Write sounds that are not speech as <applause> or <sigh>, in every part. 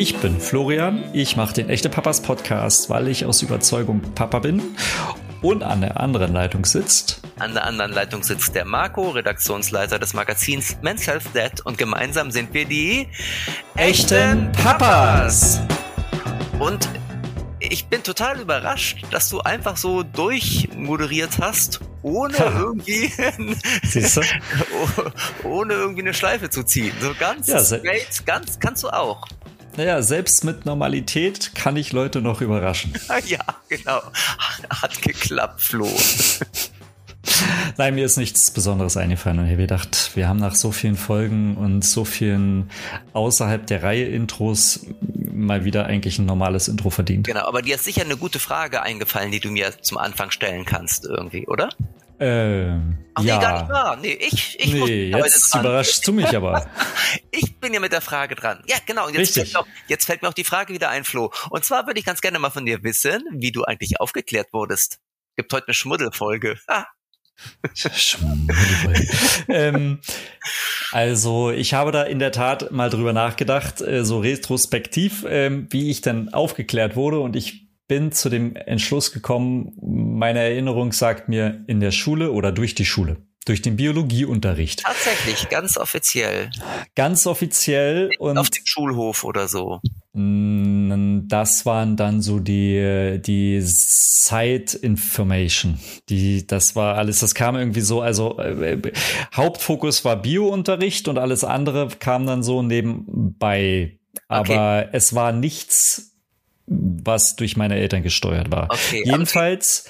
Ich bin Florian, ich mache den Echte Papas Podcast, weil ich aus Überzeugung Papa bin. Und an der anderen Leitung sitzt. An der anderen Leitung sitzt der Marco, Redaktionsleiter des Magazins Men's Health Dad. Und gemeinsam sind wir die Echten Papas. Und ich bin total überrascht, dass du einfach so durchmoderiert hast, ohne irgendwie, <laughs> <laughs> ohne irgendwie eine Schleife zu ziehen. So ganz ja, straight, ganz, kannst du auch. Naja, selbst mit Normalität kann ich Leute noch überraschen. <laughs> ja, genau. Hat geklappt, Flo. <laughs> Nein, mir ist nichts Besonderes eingefallen und ich habe gedacht, wir haben nach so vielen Folgen und so vielen außerhalb der Reihe Intros mal wieder eigentlich ein normales Intro verdient. Genau, aber dir ist sicher eine gute Frage eingefallen, die du mir zum Anfang stellen kannst irgendwie, oder? Ähm, Ach, ja. nee, gar nicht wahr. Nee, ich, ich nee, jetzt überraschst du mich aber. <laughs> ich bin ja mit der Frage dran. Ja, genau. Und jetzt, fällt, auch, jetzt fällt mir auch die Frage wieder ein, Flo. Und zwar würde ich ganz gerne mal von dir wissen, wie du eigentlich aufgeklärt wurdest. Gibt heute eine Schmuddelfolge. Ah. <laughs> ähm, also ich habe da in der Tat mal drüber nachgedacht, äh, so retrospektiv, ähm, wie ich dann aufgeklärt wurde und ich bin zu dem Entschluss gekommen, meine Erinnerung sagt mir in der Schule oder durch die Schule. Durch den Biologieunterricht. Tatsächlich, ganz offiziell. Ganz offiziell und. Auf dem Schulhof oder so. Das waren dann so die, die Side Information. Die, das war alles, das kam irgendwie so, also äh, Hauptfokus war Biounterricht und alles andere kam dann so nebenbei. Aber okay. es war nichts was durch meine Eltern gesteuert war. Okay, Jedenfalls,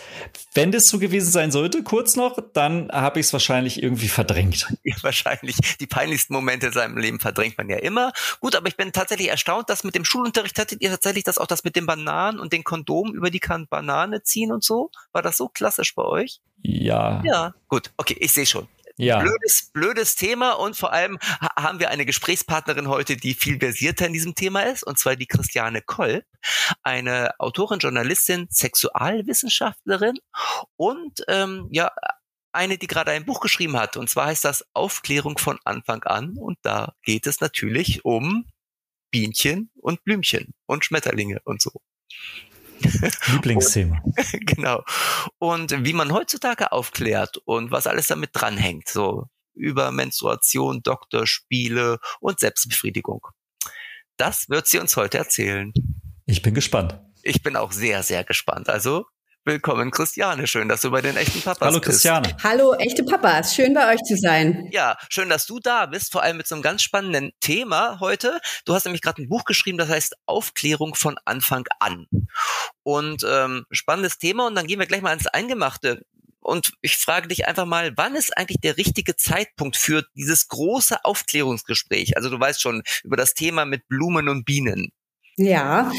wenn das so gewesen sein sollte, kurz noch, dann habe ich es wahrscheinlich irgendwie verdrängt. <laughs> Ja, wahrscheinlich. Die peinlichsten Momente in seinem Leben verdrängt man ja immer. Gut, aber ich bin tatsächlich erstaunt, dass mit dem Schulunterricht hattet ihr tatsächlich das auch das mit den Bananen und den Kondomen über die Banane ziehen und so? War das so klassisch bei euch? Ja. Ja, gut. Okay, ich sehe schon. Ja. Blödes, blödes Thema und vor allem haben wir eine Gesprächspartnerin heute, die viel versierter in diesem Thema ist, und zwar die Christiane Kolb, eine Autorin, Journalistin, Sexualwissenschaftlerin und ähm, ja, eine, die gerade ein Buch geschrieben hat. Und zwar heißt das Aufklärung von Anfang an. Und da geht es natürlich um Bienchen und Blümchen und Schmetterlinge und so. <laughs> Lieblingsthema. Und, <laughs> genau. Und wie man heutzutage aufklärt und was alles damit dranhängt, so über Menstruation, Doktorspiele und Selbstbefriedigung. Das wird sie uns heute erzählen. Ich bin gespannt. Ich bin auch sehr, sehr gespannt. Also Willkommen, Christiane. Schön, dass du bei den echten Papas Hallo, Christiane. Bist. Hallo, echte Papas. Schön, bei euch zu sein. Ja, schön, dass du da bist, vor allem mit so einem ganz spannenden Thema heute. Du hast nämlich gerade ein Buch geschrieben, das heißt Aufklärung von Anfang an. Und ähm, spannendes Thema. Und dann gehen wir gleich mal ins Eingemachte. Und ich frage dich einfach mal, wann ist eigentlich der richtige Zeitpunkt für dieses große Aufklärungsgespräch? Also du weißt schon über das Thema mit Blumen und Bienen. Ja,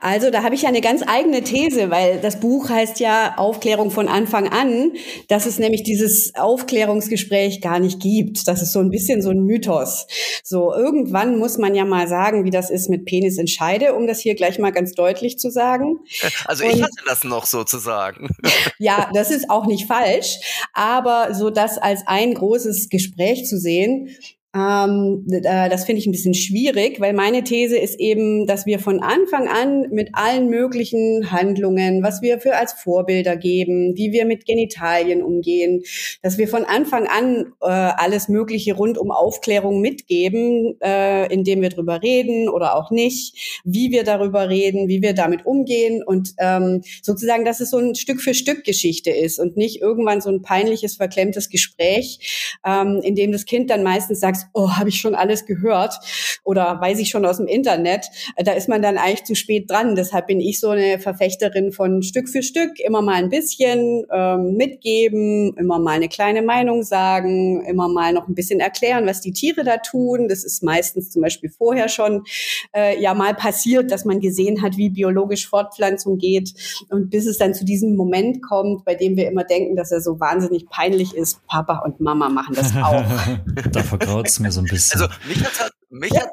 also da habe ich ja eine ganz eigene These, weil das Buch heißt ja Aufklärung von Anfang an, dass es nämlich dieses Aufklärungsgespräch gar nicht gibt. Das ist so ein bisschen so ein Mythos. So irgendwann muss man ja mal sagen, wie das ist mit Penis in Scheide, um das hier gleich mal ganz deutlich zu sagen. <laughs> Also ich Und, hatte das noch sozusagen. <laughs> ja, das ist auch nicht falsch, aber so das als ein großes Gespräch zu sehen, ähm, äh, das finde ich ein bisschen schwierig, weil meine These ist eben, dass wir von Anfang an mit allen möglichen Handlungen, was wir für als Vorbilder geben, wie wir mit Genitalien umgehen, dass wir von Anfang an äh, alles Mögliche rund um Aufklärung mitgeben, äh, indem wir drüber reden oder auch nicht, wie wir darüber reden, wie wir damit umgehen und ähm, sozusagen, dass es so ein Stück für Stück Geschichte ist und nicht irgendwann so ein peinliches, verklemmtes Gespräch, ähm, in dem das Kind dann meistens sagt, sagst, oh, habe ich schon alles gehört oder weiß ich schon aus dem Internet, äh, da ist man dann eigentlich zu spät dran. Deshalb bin ich so eine Verfechterin von Stück für Stück, immer mal ein bisschen ähm, mitgeben, immer mal eine kleine Meinung sagen, immer mal noch ein bisschen erklären, was die Tiere da tun. Das ist meistens zum Beispiel vorher schon äh, ja mal passiert, dass man gesehen hat, wie biologisch Fortpflanzung geht und bis es dann zu diesem Moment kommt, bei dem wir immer denken, dass er so wahnsinnig peinlich ist. Papa und Mama machen das <laughs> auch. da vergraut es mir so ein bisschen. Also mich hat, mich hat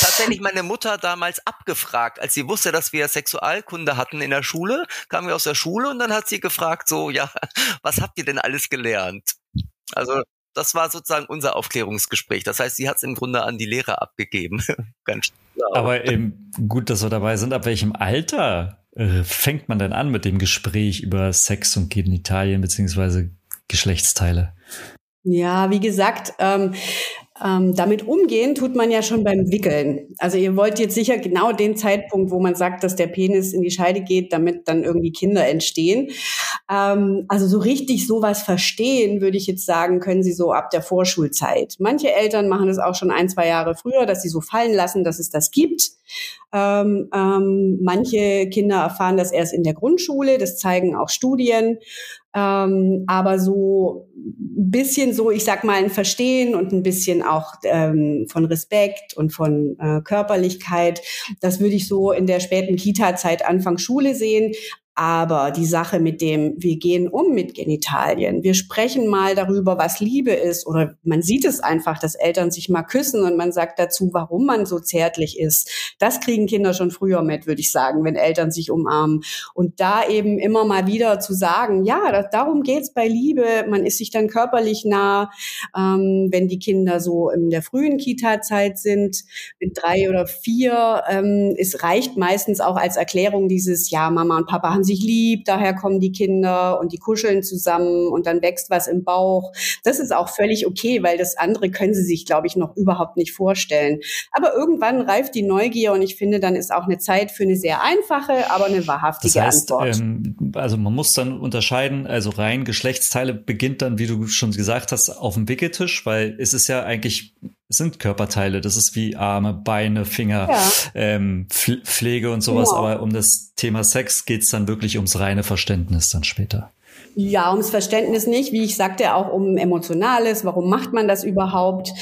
tatsächlich meine Mutter damals abgefragt, als sie wusste, dass wir Sexualkunde hatten in der Schule, kamen wir aus der Schule und dann hat sie gefragt, so, ja, was habt ihr denn alles gelernt? Also das war sozusagen unser Aufklärungsgespräch. Das heißt, sie hat es im Grunde an die Lehrer abgegeben. <laughs> Ganz klar. Aber eben gut, dass wir dabei sind. Ab welchem Alter äh, fängt man denn an mit dem Gespräch über Sex und Genitalien beziehungsweise Geschlechtsteile? Ja, wie gesagt, ähm, ähm, damit umgehen tut man ja schon beim Wickeln. Also ihr wollt jetzt sicher genau den Zeitpunkt, wo man sagt, dass der Penis in die Scheide geht, damit dann irgendwie Kinder entstehen. Ähm, also so richtig sowas verstehen, würde ich jetzt sagen, können sie so ab der Vorschulzeit. Manche Eltern machen das auch schon ein, zwei Jahre früher, dass sie so fallen lassen, dass es das gibt. Ähm, ähm, manche Kinder erfahren das erst in der Grundschule, das zeigen auch Studien. Ähm, aber so ein bisschen so, ich sag mal, ein Verstehen und ein bisschen auch ähm, von Respekt und von äh, Körperlichkeit, das würde ich so in der späten Kita-Zeit, Anfang Schule sehen. Aber die Sache mit dem, wir gehen um mit Genitalien, wir sprechen mal darüber, was Liebe ist, oder man sieht es einfach, dass Eltern sich mal küssen und man sagt dazu, warum man so zärtlich ist. Das kriegen Kinder schon früher mit, würde ich sagen, wenn Eltern sich umarmen. Und da eben immer mal wieder zu sagen, ja, das, darum geht's bei Liebe, man ist sich dann körperlich nah, ähm, wenn die Kinder so in der frühen Kita-Zeit sind, mit drei oder vier, ähm, es reicht meistens auch als Erklärung dieses, ja, Mama und Papa haben haben sich lieb, daher kommen die Kinder und die kuscheln zusammen und dann wächst was im Bauch. Das ist auch völlig okay, weil das andere können sie sich, glaube ich, noch überhaupt nicht vorstellen. Aber irgendwann reift die Neugier und ich finde, dann ist auch eine Zeit für eine sehr einfache, aber eine wahrhaftige das heißt, Antwort. Ähm, also man muss dann unterscheiden, also rein Geschlechtsteile beginnt dann, wie du schon gesagt hast, auf dem Wickeltisch, weil es ist ja eigentlich es sind Körperteile, das ist wie Arme, Beine, Finger, ja. ähm, Pflege und sowas. Ja. Aber um das Thema Sex geht's dann wirklich ums reine Verständnis dann später. Ja, ums Verständnis nicht, wie ich sagte, auch um Emotionales. Warum macht man das überhaupt?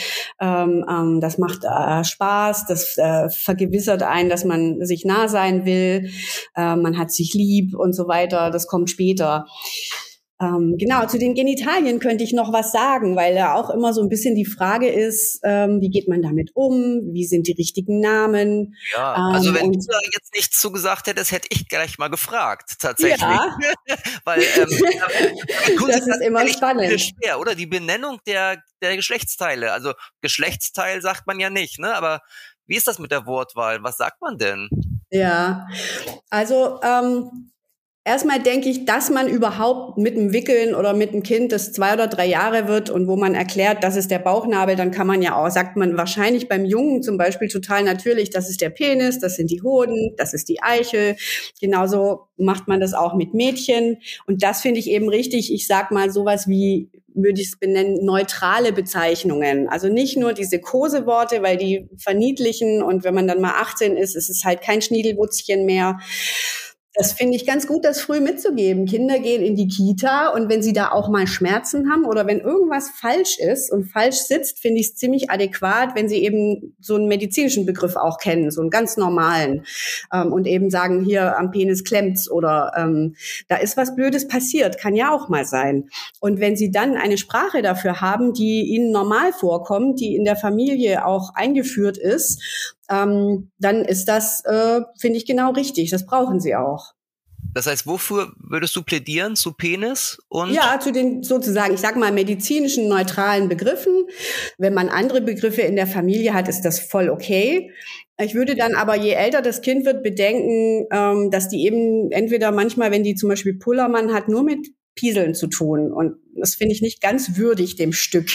Ähm, ähm, das macht äh, Spaß, das äh, vergewissert einen, dass man sich nah sein will, äh, man hat sich lieb und so weiter. Das kommt später. Ähm, genau, zu den Genitalien könnte ich noch was sagen, weil da auch immer so ein bisschen die Frage ist, ähm, wie geht man damit um? Wie sind die richtigen Namen? Ja, also ähm, wenn du da jetzt nichts zugesagt hättest, hätte ich gleich mal gefragt, tatsächlich. Ja. <laughs> weil ähm, <laughs> das ist immer spannend. Schwer, oder? Die Benennung der, der Geschlechtsteile. Also Geschlechtsteil sagt man ja nicht, ne? Aber wie ist das mit der Wortwahl? Was sagt man denn? Ja, also ähm, Erstmal denke ich, dass man überhaupt mit dem Wickeln oder mit dem Kind, das zwei oder drei Jahre wird und wo man erklärt, das ist der Bauchnabel, dann kann man ja auch, sagt man wahrscheinlich beim Jungen zum Beispiel total natürlich, das ist der Penis, das sind die Hoden, das ist die Eichel. Genauso macht man das auch mit Mädchen. Und das finde ich eben richtig. Ich sag mal sowas wie, würde ich es benennen, neutrale Bezeichnungen. Also nicht nur diese Koseworte, weil die verniedlichen und wenn man dann mal 18 ist, ist es halt kein Schniedelwutzchen mehr das finde ich ganz gut, das früh mitzugeben. Kinder gehen in die Kita und wenn sie da auch mal Schmerzen haben oder wenn irgendwas falsch ist und falsch sitzt, finde ich es ziemlich adäquat, wenn sie eben so einen medizinischen Begriff auch kennen, so einen ganz normalen ähm, und eben sagen, hier am Penis klemmt's oder ähm, da ist was Blödes passiert, kann ja auch mal sein. Und wenn sie dann eine Sprache dafür haben, die ihnen normal vorkommt, die in der Familie auch eingeführt ist ähm, dann ist das, äh, finde ich, genau richtig. Das brauchen sie auch. Das heißt, wofür würdest du plädieren? Zu Penis und? Ja, zu den sozusagen, ich sag mal, medizinischen neutralen Begriffen. Wenn man andere Begriffe in der Familie hat, ist das voll okay. Ich würde dann aber, je älter das Kind wird, bedenken, ähm, dass die eben entweder manchmal, wenn die zum Beispiel Pullermann hat, nur mit Pieseln zu tun. Und das finde ich nicht ganz würdig dem Stück,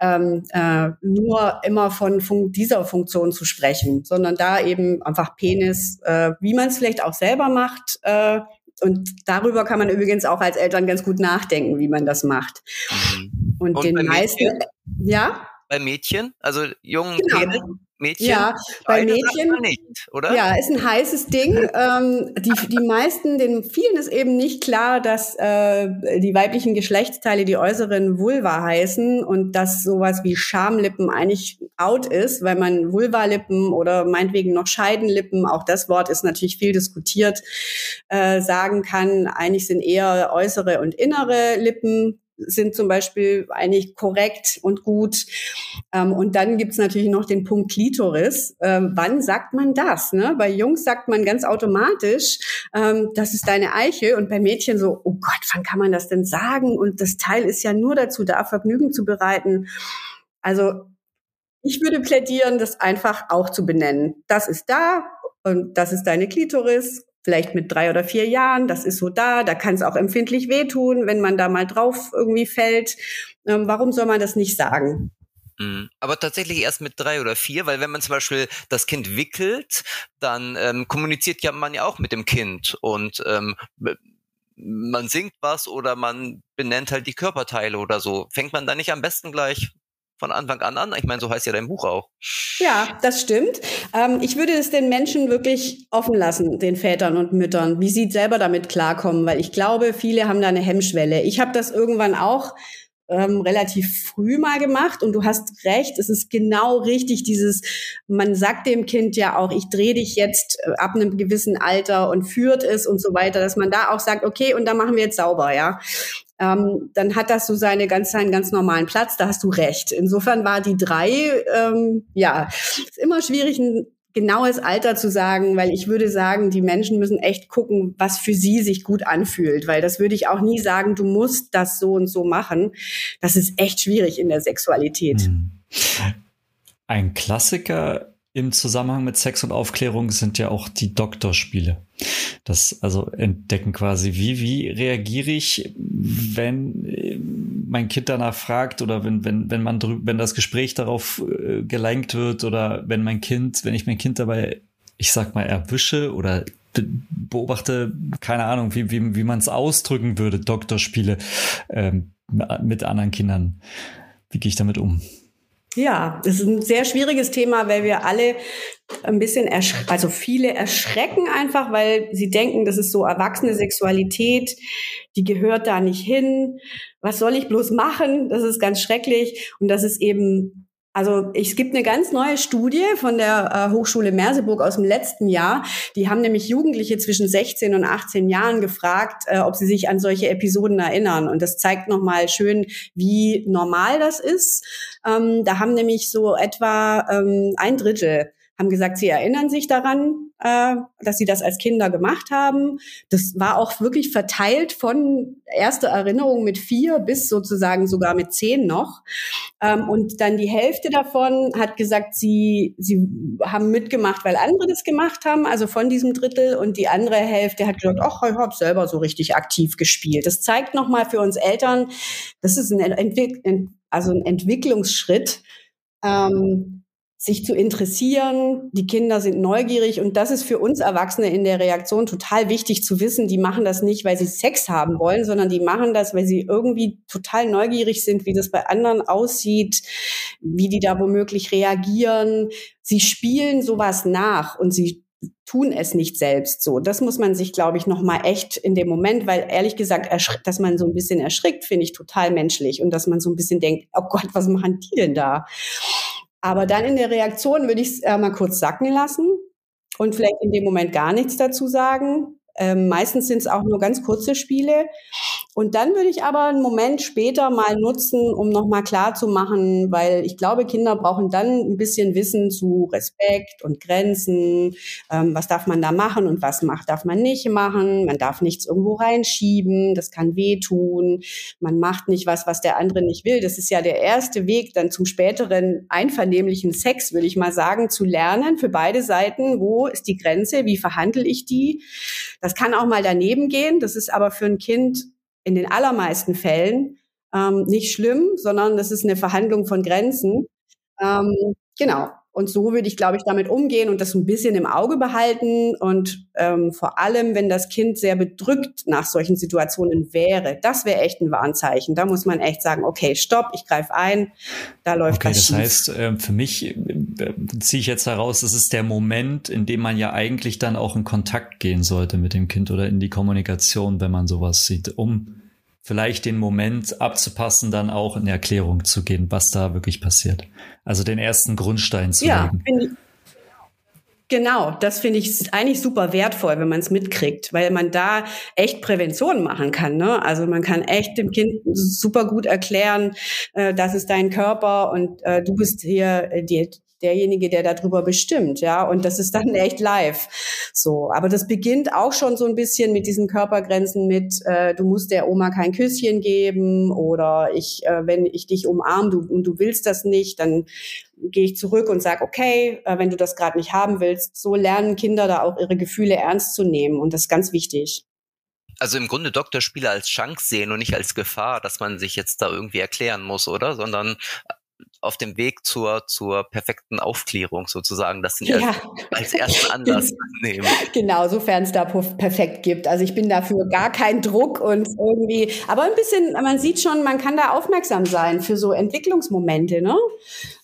ähm, äh, nur immer von fun dieser Funktion zu sprechen, sondern da eben einfach Penis, äh, wie man es vielleicht auch selber macht. Äh, und darüber kann man übrigens auch als Eltern ganz gut nachdenken, wie man das macht. Mhm. Und, und den meisten, ja? Bei Mädchen, also jungen genau. Penis, Mädchen? Ja, bei Mädchen. Nicht, oder? Ja, ist ein heißes Ding. <laughs> ähm, die, die meisten, den vielen ist eben nicht klar, dass äh, die weiblichen Geschlechtsteile die äußeren Vulva heißen und dass sowas wie Schamlippen eigentlich out ist, weil man Vulvalippen oder meinetwegen noch Scheidenlippen, auch das Wort ist natürlich viel diskutiert, äh, sagen kann. Eigentlich sind eher äußere und innere Lippen sind zum Beispiel eigentlich korrekt und gut. Ähm, und dann gibt's natürlich noch den Punkt Klitoris. Ähm, wann sagt man das? Ne? Bei Jungs sagt man ganz automatisch, ähm, das ist deine Eiche. Und bei Mädchen so, oh Gott, wann kann man das denn sagen? Und das Teil ist ja nur dazu da, Vergnügen zu bereiten. Also ich würde plädieren, das einfach auch zu benennen. Das ist da und das ist deine Klitoris vielleicht mit drei oder vier Jahren, das ist so da, da kann es auch empfindlich wehtun, wenn man da mal drauf irgendwie fällt. Ähm, warum soll man das nicht sagen? Mhm. Aber tatsächlich erst mit drei oder vier, weil wenn man zum Beispiel das Kind wickelt, dann ähm, kommuniziert ja man ja auch mit dem Kind und ähm, man singt was oder man benennt halt die Körperteile oder so. Fängt man da nicht am besten gleich von Anfang an an? Ich meine, so heißt ja dein Buch auch. Ja, das stimmt. Ähm, ich würde es den Menschen wirklich offen lassen, den Vätern und Müttern, wie sie selber damit klarkommen, weil ich glaube, viele haben da eine Hemmschwelle. Ich habe das irgendwann auch ähm, relativ früh mal gemacht und du hast recht, es ist genau richtig, dieses, man sagt dem Kind ja auch, ich drehe dich jetzt äh, ab einem gewissen Alter und führt es und so weiter, dass man da auch sagt, okay, und dann machen wir jetzt sauber, ja. Ähm, dann hat das so seine ganz, seinen ganz normalen Platz, da hast du recht. Insofern war die drei, ähm, ja, ist immer schwierig, ein genaues Alter zu sagen, weil ich würde sagen, die Menschen müssen echt gucken, was für sie sich gut anfühlt, weil das würde ich auch nie sagen, du musst das so und so machen. Das ist echt schwierig in der Sexualität. Hm. Ein Klassiker im Zusammenhang mit Sex und Aufklärung sind ja auch die Doktorspiele. Das also entdecken quasi, wie, wie reagiere ich, wenn äh, mein Kind danach fragt oder wenn, wenn, wenn man wenn das Gespräch darauf äh, gelenkt wird oder wenn mein Kind, wenn ich mein Kind dabei, ich sag mal, erwische oder beobachte, keine Ahnung, wie, wie, wie man es ausdrücken würde, Doktorspiele ähm, mit anderen Kindern. Wie gehe ich damit um? Ja, das ist ein sehr schwieriges Thema, weil wir alle ein bisschen, also viele erschrecken einfach, weil sie denken, das ist so erwachsene Sexualität, die gehört da nicht hin. Was soll ich bloß machen? Das ist ganz schrecklich. Und das ist eben also es gibt eine ganz neue Studie von der äh, Hochschule Merseburg aus dem letzten Jahr. Die haben nämlich Jugendliche zwischen 16 und 18 Jahren gefragt, äh, ob sie sich an solche Episoden erinnern. Und das zeigt nochmal schön, wie normal das ist. Ähm, da haben nämlich so etwa ähm, ein Drittel haben gesagt, sie erinnern sich daran, äh, dass sie das als Kinder gemacht haben. Das war auch wirklich verteilt von erster Erinnerung mit vier bis sozusagen sogar mit zehn noch. Ähm, und dann die Hälfte davon hat gesagt, sie, sie haben mitgemacht, weil andere das gemacht haben, also von diesem Drittel. Und die andere Hälfte hat gesagt, ach, ich habe selber so richtig aktiv gespielt. Das zeigt nochmal für uns Eltern, das ist ein, Entwick also ein Entwicklungsschritt. Ähm, sich zu interessieren. Die Kinder sind neugierig und das ist für uns Erwachsene in der Reaktion total wichtig zu wissen. Die machen das nicht, weil sie Sex haben wollen, sondern die machen das, weil sie irgendwie total neugierig sind, wie das bei anderen aussieht, wie die da womöglich reagieren. Sie spielen sowas nach und sie tun es nicht selbst so. Das muss man sich, glaube ich, noch mal echt in dem Moment, weil ehrlich gesagt, dass man so ein bisschen erschrickt, finde ich total menschlich und dass man so ein bisschen denkt, oh Gott, was machen die denn da? Aber dann in der Reaktion würde ich es äh, mal kurz sacken lassen und vielleicht in dem Moment gar nichts dazu sagen. Ähm, meistens sind es auch nur ganz kurze Spiele. Und dann würde ich aber einen Moment später mal nutzen, um nochmal klar zu machen, weil ich glaube, Kinder brauchen dann ein bisschen Wissen zu Respekt und Grenzen. Ähm, was darf man da machen und was macht, darf man nicht machen? Man darf nichts irgendwo reinschieben. Das kann wehtun. Man macht nicht was, was der andere nicht will. Das ist ja der erste Weg dann zum späteren einvernehmlichen Sex, würde ich mal sagen, zu lernen für beide Seiten. Wo ist die Grenze? Wie verhandle ich die? Das kann auch mal daneben gehen. Das ist aber für ein Kind in den allermeisten Fällen ähm, nicht schlimm, sondern das ist eine Verhandlung von Grenzen. Ähm, genau. Und so würde ich, glaube ich, damit umgehen und das ein bisschen im Auge behalten. Und ähm, vor allem, wenn das Kind sehr bedrückt nach solchen Situationen wäre, das wäre echt ein Warnzeichen. Da muss man echt sagen, okay, stopp, ich greife ein, da läuft okay, was das schief. heißt, äh, für mich äh, ziehe ich jetzt heraus, das ist der Moment, in dem man ja eigentlich dann auch in Kontakt gehen sollte mit dem Kind oder in die Kommunikation, wenn man sowas sieht, um vielleicht den Moment abzupassen, dann auch in Erklärung zu gehen, was da wirklich passiert. Also den ersten Grundstein zu ja, legen. Genau, das finde ich eigentlich super wertvoll, wenn man es mitkriegt, weil man da echt Prävention machen kann. Ne? Also man kann echt dem Kind super gut erklären, äh, das ist dein Körper und äh, du bist hier äh, die, derjenige, der darüber bestimmt, ja, und das ist dann echt live. So, aber das beginnt auch schon so ein bisschen mit diesen Körpergrenzen mit, äh, du musst der Oma kein Küsschen geben oder ich, äh, wenn ich dich umarm du, und du willst das nicht, dann gehe ich zurück und sage, okay, äh, wenn du das gerade nicht haben willst, so lernen Kinder da auch ihre Gefühle ernst zu nehmen und das ist ganz wichtig also im Grunde Doktorspiele als Chance sehen und nicht als Gefahr, dass man sich jetzt da irgendwie erklären muss, oder? Sondern auf dem Weg zur, zur perfekten Aufklärung sozusagen, das ja. als, als ersten Anlass <laughs> nehmen. Genau, sofern es da perfekt gibt. Also ich bin dafür gar kein Druck und irgendwie, aber ein bisschen, man sieht schon, man kann da aufmerksam sein für so Entwicklungsmomente, ne?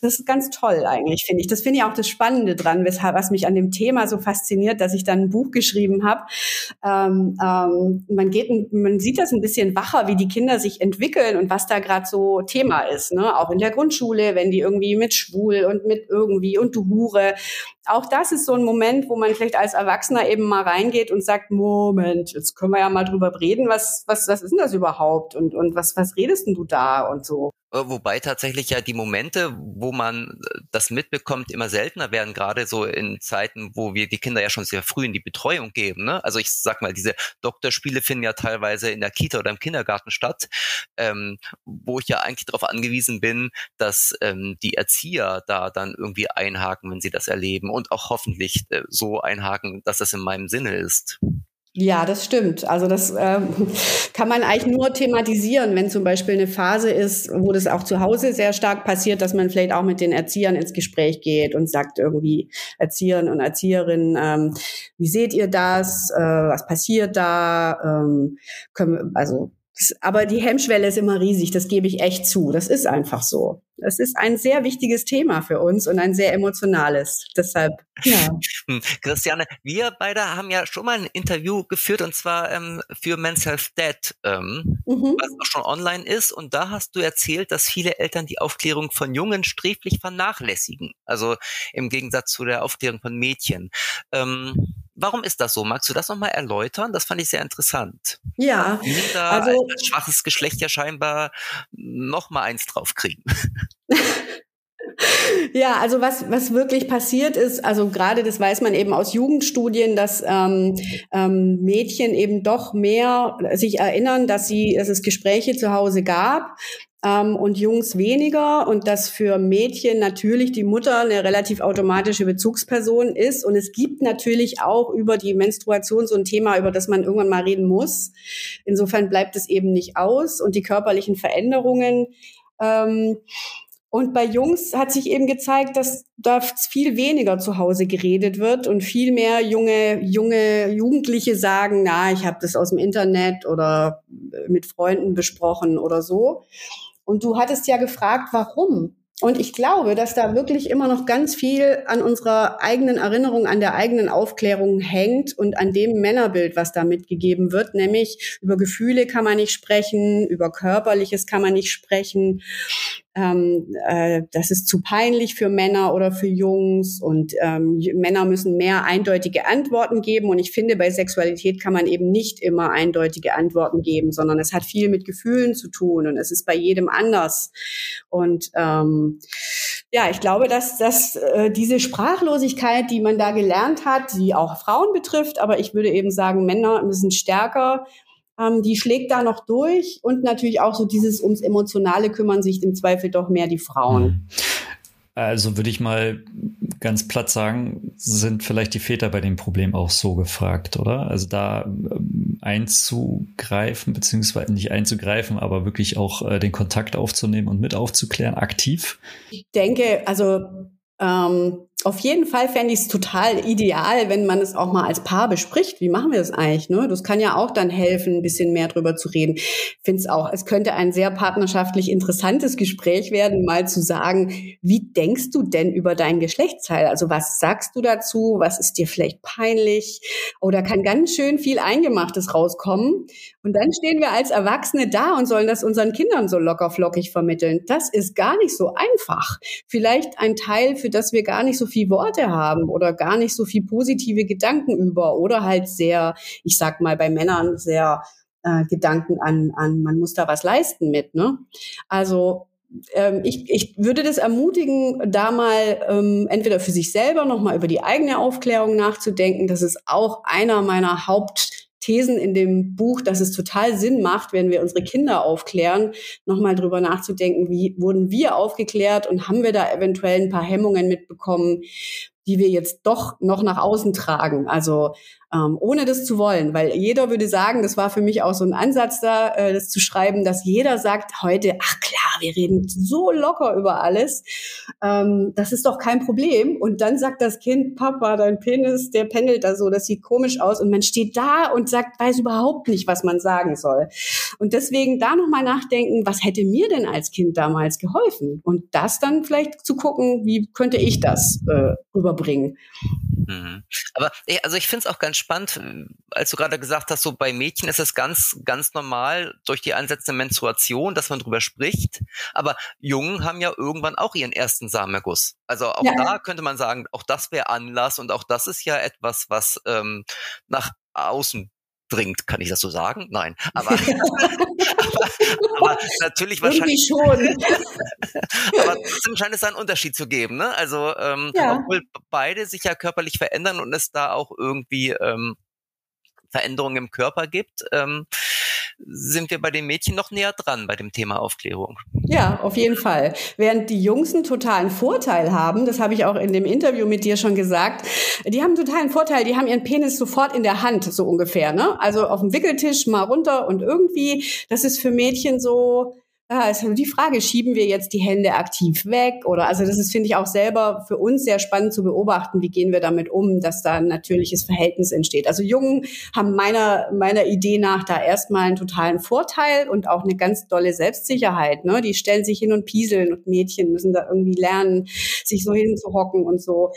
Das ist ganz toll eigentlich, finde ich. Das finde ich auch das Spannende dran, weshalb, was mich an dem Thema so fasziniert, dass ich dann ein Buch geschrieben habe. Ähm, ähm, man geht, man sieht das ein bisschen wacher, wie die Kinder sich entwickeln und was da gerade so Thema ist, ne? Auch in der Grundschule, wenn die irgendwie mit schwul und mit irgendwie und du Hure. Auch das ist so ein Moment, wo man vielleicht als Erwachsener eben mal reingeht und sagt, Moment, jetzt können wir ja mal drüber reden, was, was, was ist denn das überhaupt? Und, und was, was redest denn du da und so? Äh, wobei tatsächlich ja die Momente, wo man äh, das mitbekommt, immer seltener werden, gerade so in Zeiten, wo wir die Kinder ja schon sehr früh in die Betreuung geben. Ne? Also ich sag mal, diese Doktorspiele finden ja teilweise in der Kita oder im Kindergarten statt, ähm, wo ich ja eigentlich darauf angewiesen bin, dass ähm, die Erzieher da dann irgendwie einhaken, wenn sie das erleben und auch hoffentlich äh, so einhaken, dass das in meinem Sinne ist. Ja, das stimmt. Also das ähm, <laughs> kann man eigentlich nur thematisieren, wenn zum Beispiel eine Phase ist, wo das auch zu Hause sehr stark passiert, dass man vielleicht auch mit den Erziehern ins Gespräch geht und sagt irgendwie Erziehern und Erzieherinnen, ähm, wie seht ihr das? Äh, was passiert da? Ähm, können, also aber die Hemmschwelle ist immer riesig, das gebe ich echt zu. Das ist einfach so. Das ist ein sehr wichtiges Thema für uns und ein sehr emotionales. Deshalb, ja. Hm, Christiane, wir beide haben ja schon mal ein Interview geführt und zwar ähm, für Men's Health Dead, ähm, mhm. was auch schon online ist. Und da hast du erzählt, dass viele Eltern die Aufklärung von Jungen sträflich vernachlässigen. Also im Gegensatz zu der Aufklärung von Mädchen. Ähm, Warum ist das so? Magst du das nochmal erläutern? Das fand ich sehr interessant. Ja. Da also als schwaches Geschlecht ja scheinbar nochmal eins draufkriegen. <laughs> Ja, also was, was wirklich passiert ist, also gerade das weiß man eben aus Jugendstudien, dass ähm, ähm, Mädchen eben doch mehr sich erinnern, dass sie, dass es Gespräche zu Hause gab ähm, und Jungs weniger und dass für Mädchen natürlich die Mutter eine relativ automatische Bezugsperson ist und es gibt natürlich auch über die Menstruation so ein Thema, über das man irgendwann mal reden muss. Insofern bleibt es eben nicht aus und die körperlichen Veränderungen. Ähm, und bei Jungs hat sich eben gezeigt, dass da viel weniger zu Hause geredet wird und viel mehr junge junge Jugendliche sagen, na, ich habe das aus dem Internet oder mit Freunden besprochen oder so. Und du hattest ja gefragt, warum? Und ich glaube, dass da wirklich immer noch ganz viel an unserer eigenen Erinnerung, an der eigenen Aufklärung hängt und an dem Männerbild, was da mitgegeben wird. Nämlich über Gefühle kann man nicht sprechen, über Körperliches kann man nicht sprechen ähm, äh, das ist zu peinlich für Männer oder für Jungs und ähm, Männer müssen mehr eindeutige Antworten geben. Und ich finde, bei Sexualität kann man eben nicht immer eindeutige Antworten geben, sondern es hat viel mit Gefühlen zu tun und es ist bei jedem anders. Und ähm, ja, ich glaube, dass, dass äh, diese Sprachlosigkeit, die man da gelernt hat, die auch Frauen betrifft, aber ich würde eben sagen, Männer müssen stärker ähm, die schlägt da noch durch und natürlich auch so dieses ums Emotionale kümmern sich im Zweifel doch mehr die Frauen. Mhm. Also würde ich mal ganz platt sagen, sind vielleicht die Väter bei dem Problem auch so gefragt, oder? Also da ähm, einzugreifen, beziehungsweise nicht einzugreifen, aber wirklich auch äh, den Kontakt aufzunehmen und mit aufzuklären, aktiv? Ich denke, also ähm, auf jeden Fall fände ich es total ideal, wenn man es auch mal als Paar bespricht. Wie machen wir das eigentlich? Ne? Das kann ja auch dann helfen, ein bisschen mehr drüber zu reden. Ich finde es auch, es könnte ein sehr partnerschaftlich interessantes Gespräch werden, mal zu sagen, wie denkst du denn über dein Geschlechtsteil? Also was sagst du dazu? Was ist dir vielleicht peinlich? Oder kann ganz schön viel Eingemachtes rauskommen. Und dann stehen wir als Erwachsene da und sollen das unseren Kindern so locker flockig vermitteln. Das ist gar nicht so einfach. Vielleicht ein Teil, für das wir gar nicht so viel Worte haben oder gar nicht so viel positive Gedanken über oder halt sehr, ich sag mal bei Männern sehr äh, Gedanken an, an, man muss da was leisten mit. Ne? Also ähm, ich, ich würde das ermutigen, da mal ähm, entweder für sich selber nochmal über die eigene Aufklärung nachzudenken. Das ist auch einer meiner Hauptthesen in dem Buch, dass es total Sinn macht, wenn wir unsere Kinder aufklären, nochmal drüber nachzudenken, wie wurden wir aufgeklärt und haben wir da eventuell ein paar Hemmungen mitbekommen, die wir jetzt doch noch nach außen tragen. Also ähm, ohne das zu wollen, weil jeder würde sagen, das war für mich auch so ein Ansatz da, äh, das zu schreiben, dass jeder sagt heute, ach klar, wir reden so locker über alles, ähm, das ist doch kein Problem. Und dann sagt das Kind, Papa, dein Penis, der pendelt da so, das sieht komisch aus und man steht da und sagt, weiß überhaupt nicht, was man sagen soll. Und deswegen da nochmal nachdenken, was hätte mir denn als Kind damals geholfen? Und das dann vielleicht zu gucken, wie könnte ich das äh, rüberbringen. Mhm. Aber also ich finde es auch ganz spannend, als du gerade gesagt hast, so bei Mädchen ist es ganz, ganz normal durch die ansetzende Menstruation, dass man drüber spricht. Aber Jungen haben ja irgendwann auch ihren ersten Samenerguss. Also auch ja. da könnte man sagen, auch das wäre Anlass und auch das ist ja etwas, was ähm, nach außen dringt, kann ich das so sagen? Nein, <laughs> aber, aber, aber natürlich wahrscheinlich schon. <laughs> aber trotzdem scheint es da einen Unterschied zu geben, ne? Also ähm, ja. obwohl beide sich ja körperlich verändern und es da auch irgendwie ähm, Veränderungen im Körper gibt, ähm, sind wir bei den Mädchen noch näher dran bei dem Thema Aufklärung. Ja, auf jeden Fall. Während die Jungs einen totalen Vorteil haben, das habe ich auch in dem Interview mit dir schon gesagt, die haben einen totalen Vorteil, die haben ihren Penis sofort in der Hand, so ungefähr. Ne? Also auf dem Wickeltisch mal runter und irgendwie, das ist für Mädchen so, ist halt die Frage, schieben wir jetzt die Hände aktiv weg? Oder also das ist, finde ich, auch selber für uns sehr spannend zu beobachten, wie gehen wir damit um, dass da ein natürliches Verhältnis entsteht. Also Jungen haben meiner, meiner Idee nach da erstmal einen totalen Vorteil und auch eine ganz dolle Selbstsicherheit. Ne? Die stellen sich hin und pieseln und Mädchen müssen da irgendwie lernen, sich so hinzuhocken und so.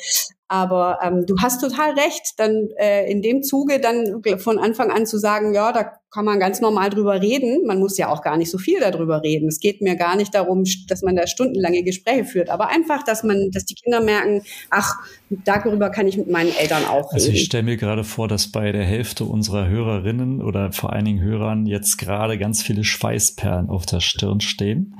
Aber ähm, du hast total recht, dann äh, in dem Zuge dann von Anfang an zu sagen, ja, da kann man ganz normal drüber reden. Man muss ja auch gar nicht so viel darüber reden. Es geht mir gar nicht darum, dass man da stundenlange Gespräche führt, aber einfach, dass man, dass die Kinder merken, ach, darüber kann ich mit meinen Eltern auch reden. Also ich stelle mir gerade vor, dass bei der Hälfte unserer Hörerinnen oder vor allen Dingen Hörern jetzt gerade ganz viele Schweißperlen auf der Stirn stehen,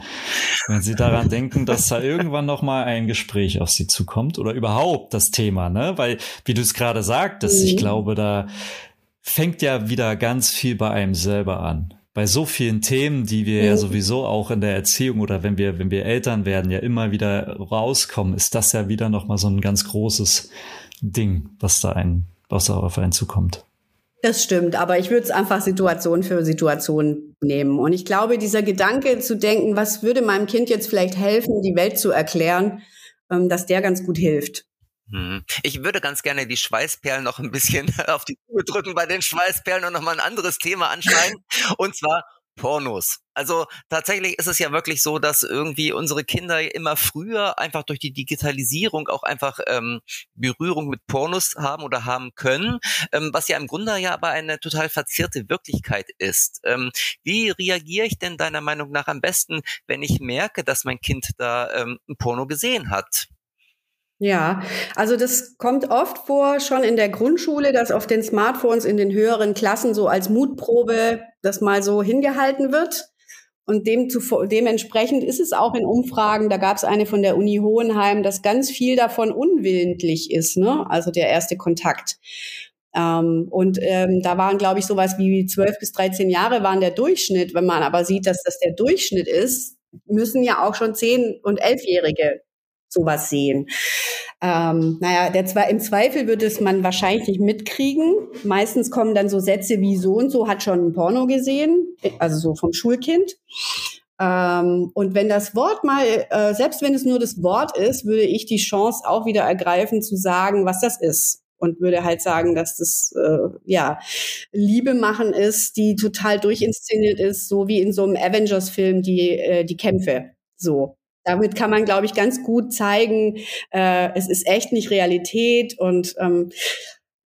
wenn sie daran denken, dass da irgendwann noch mal ein Gespräch auf sie zukommt oder überhaupt das Thema, ne? Weil, wie du es gerade sagtest, mhm. ich glaube, da fängt ja wieder ganz viel bei einem selber an. Bei so vielen Themen, die wir ja sowieso auch in der Erziehung oder wenn wir, wenn wir Eltern werden, ja immer wieder rauskommen, ist das ja wieder nochmal so ein ganz großes Ding, was da ein, was da auf einen zukommt. Das stimmt, aber ich würde es einfach Situation für Situation nehmen. Und ich glaube, dieser Gedanke zu denken, was würde meinem Kind jetzt vielleicht helfen, die Welt zu erklären, ähm, dass der ganz gut hilft. Mhm. Ich würde ganz gerne die Schweißperlen noch ein bisschen <laughs> auf die Tube drücken bei den Schweißperlen und nochmal ein anderes Thema anschneiden. und zwar Pornos. Also tatsächlich ist es ja wirklich so, dass irgendwie unsere Kinder immer früher einfach durch die Digitalisierung auch einfach ähm, Berührung mit Pornos haben oder haben können, ähm, was ja im Grunde ja aber eine total verzerrte Wirklichkeit ist. Ähm, wie reagiere ich denn deiner Meinung nach am besten, wenn ich merke, dass mein Kind da ähm, ein Porno gesehen hat? Ja, also das kommt oft vor, schon in der Grundschule, dass auf den Smartphones in den höheren Klassen so als Mutprobe das mal so hingehalten wird. Und dem dementsprechend ist es auch in Umfragen, da gab es eine von der Uni Hohenheim, dass ganz viel davon unwillentlich ist, ne? also der erste Kontakt. Ähm, und ähm, da waren, glaube ich, sowas wie zwölf bis 13 Jahre waren der Durchschnitt. Wenn man aber sieht, dass das der Durchschnitt ist, müssen ja auch schon zehn- und elfjährige sowas sehen. Ähm, naja, der zwar im Zweifel wird es man wahrscheinlich nicht mitkriegen. Meistens kommen dann so Sätze wie so und so hat schon ein Porno gesehen, also so vom Schulkind. Ähm, und wenn das Wort mal, äh, selbst wenn es nur das Wort ist, würde ich die Chance auch wieder ergreifen zu sagen, was das ist. Und würde halt sagen, dass das äh, ja Liebe machen ist, die total durchinszeniert ist, so wie in so einem Avengers-Film die äh, die Kämpfe. So, damit kann man, glaube ich, ganz gut zeigen, äh, es ist echt nicht Realität und ähm,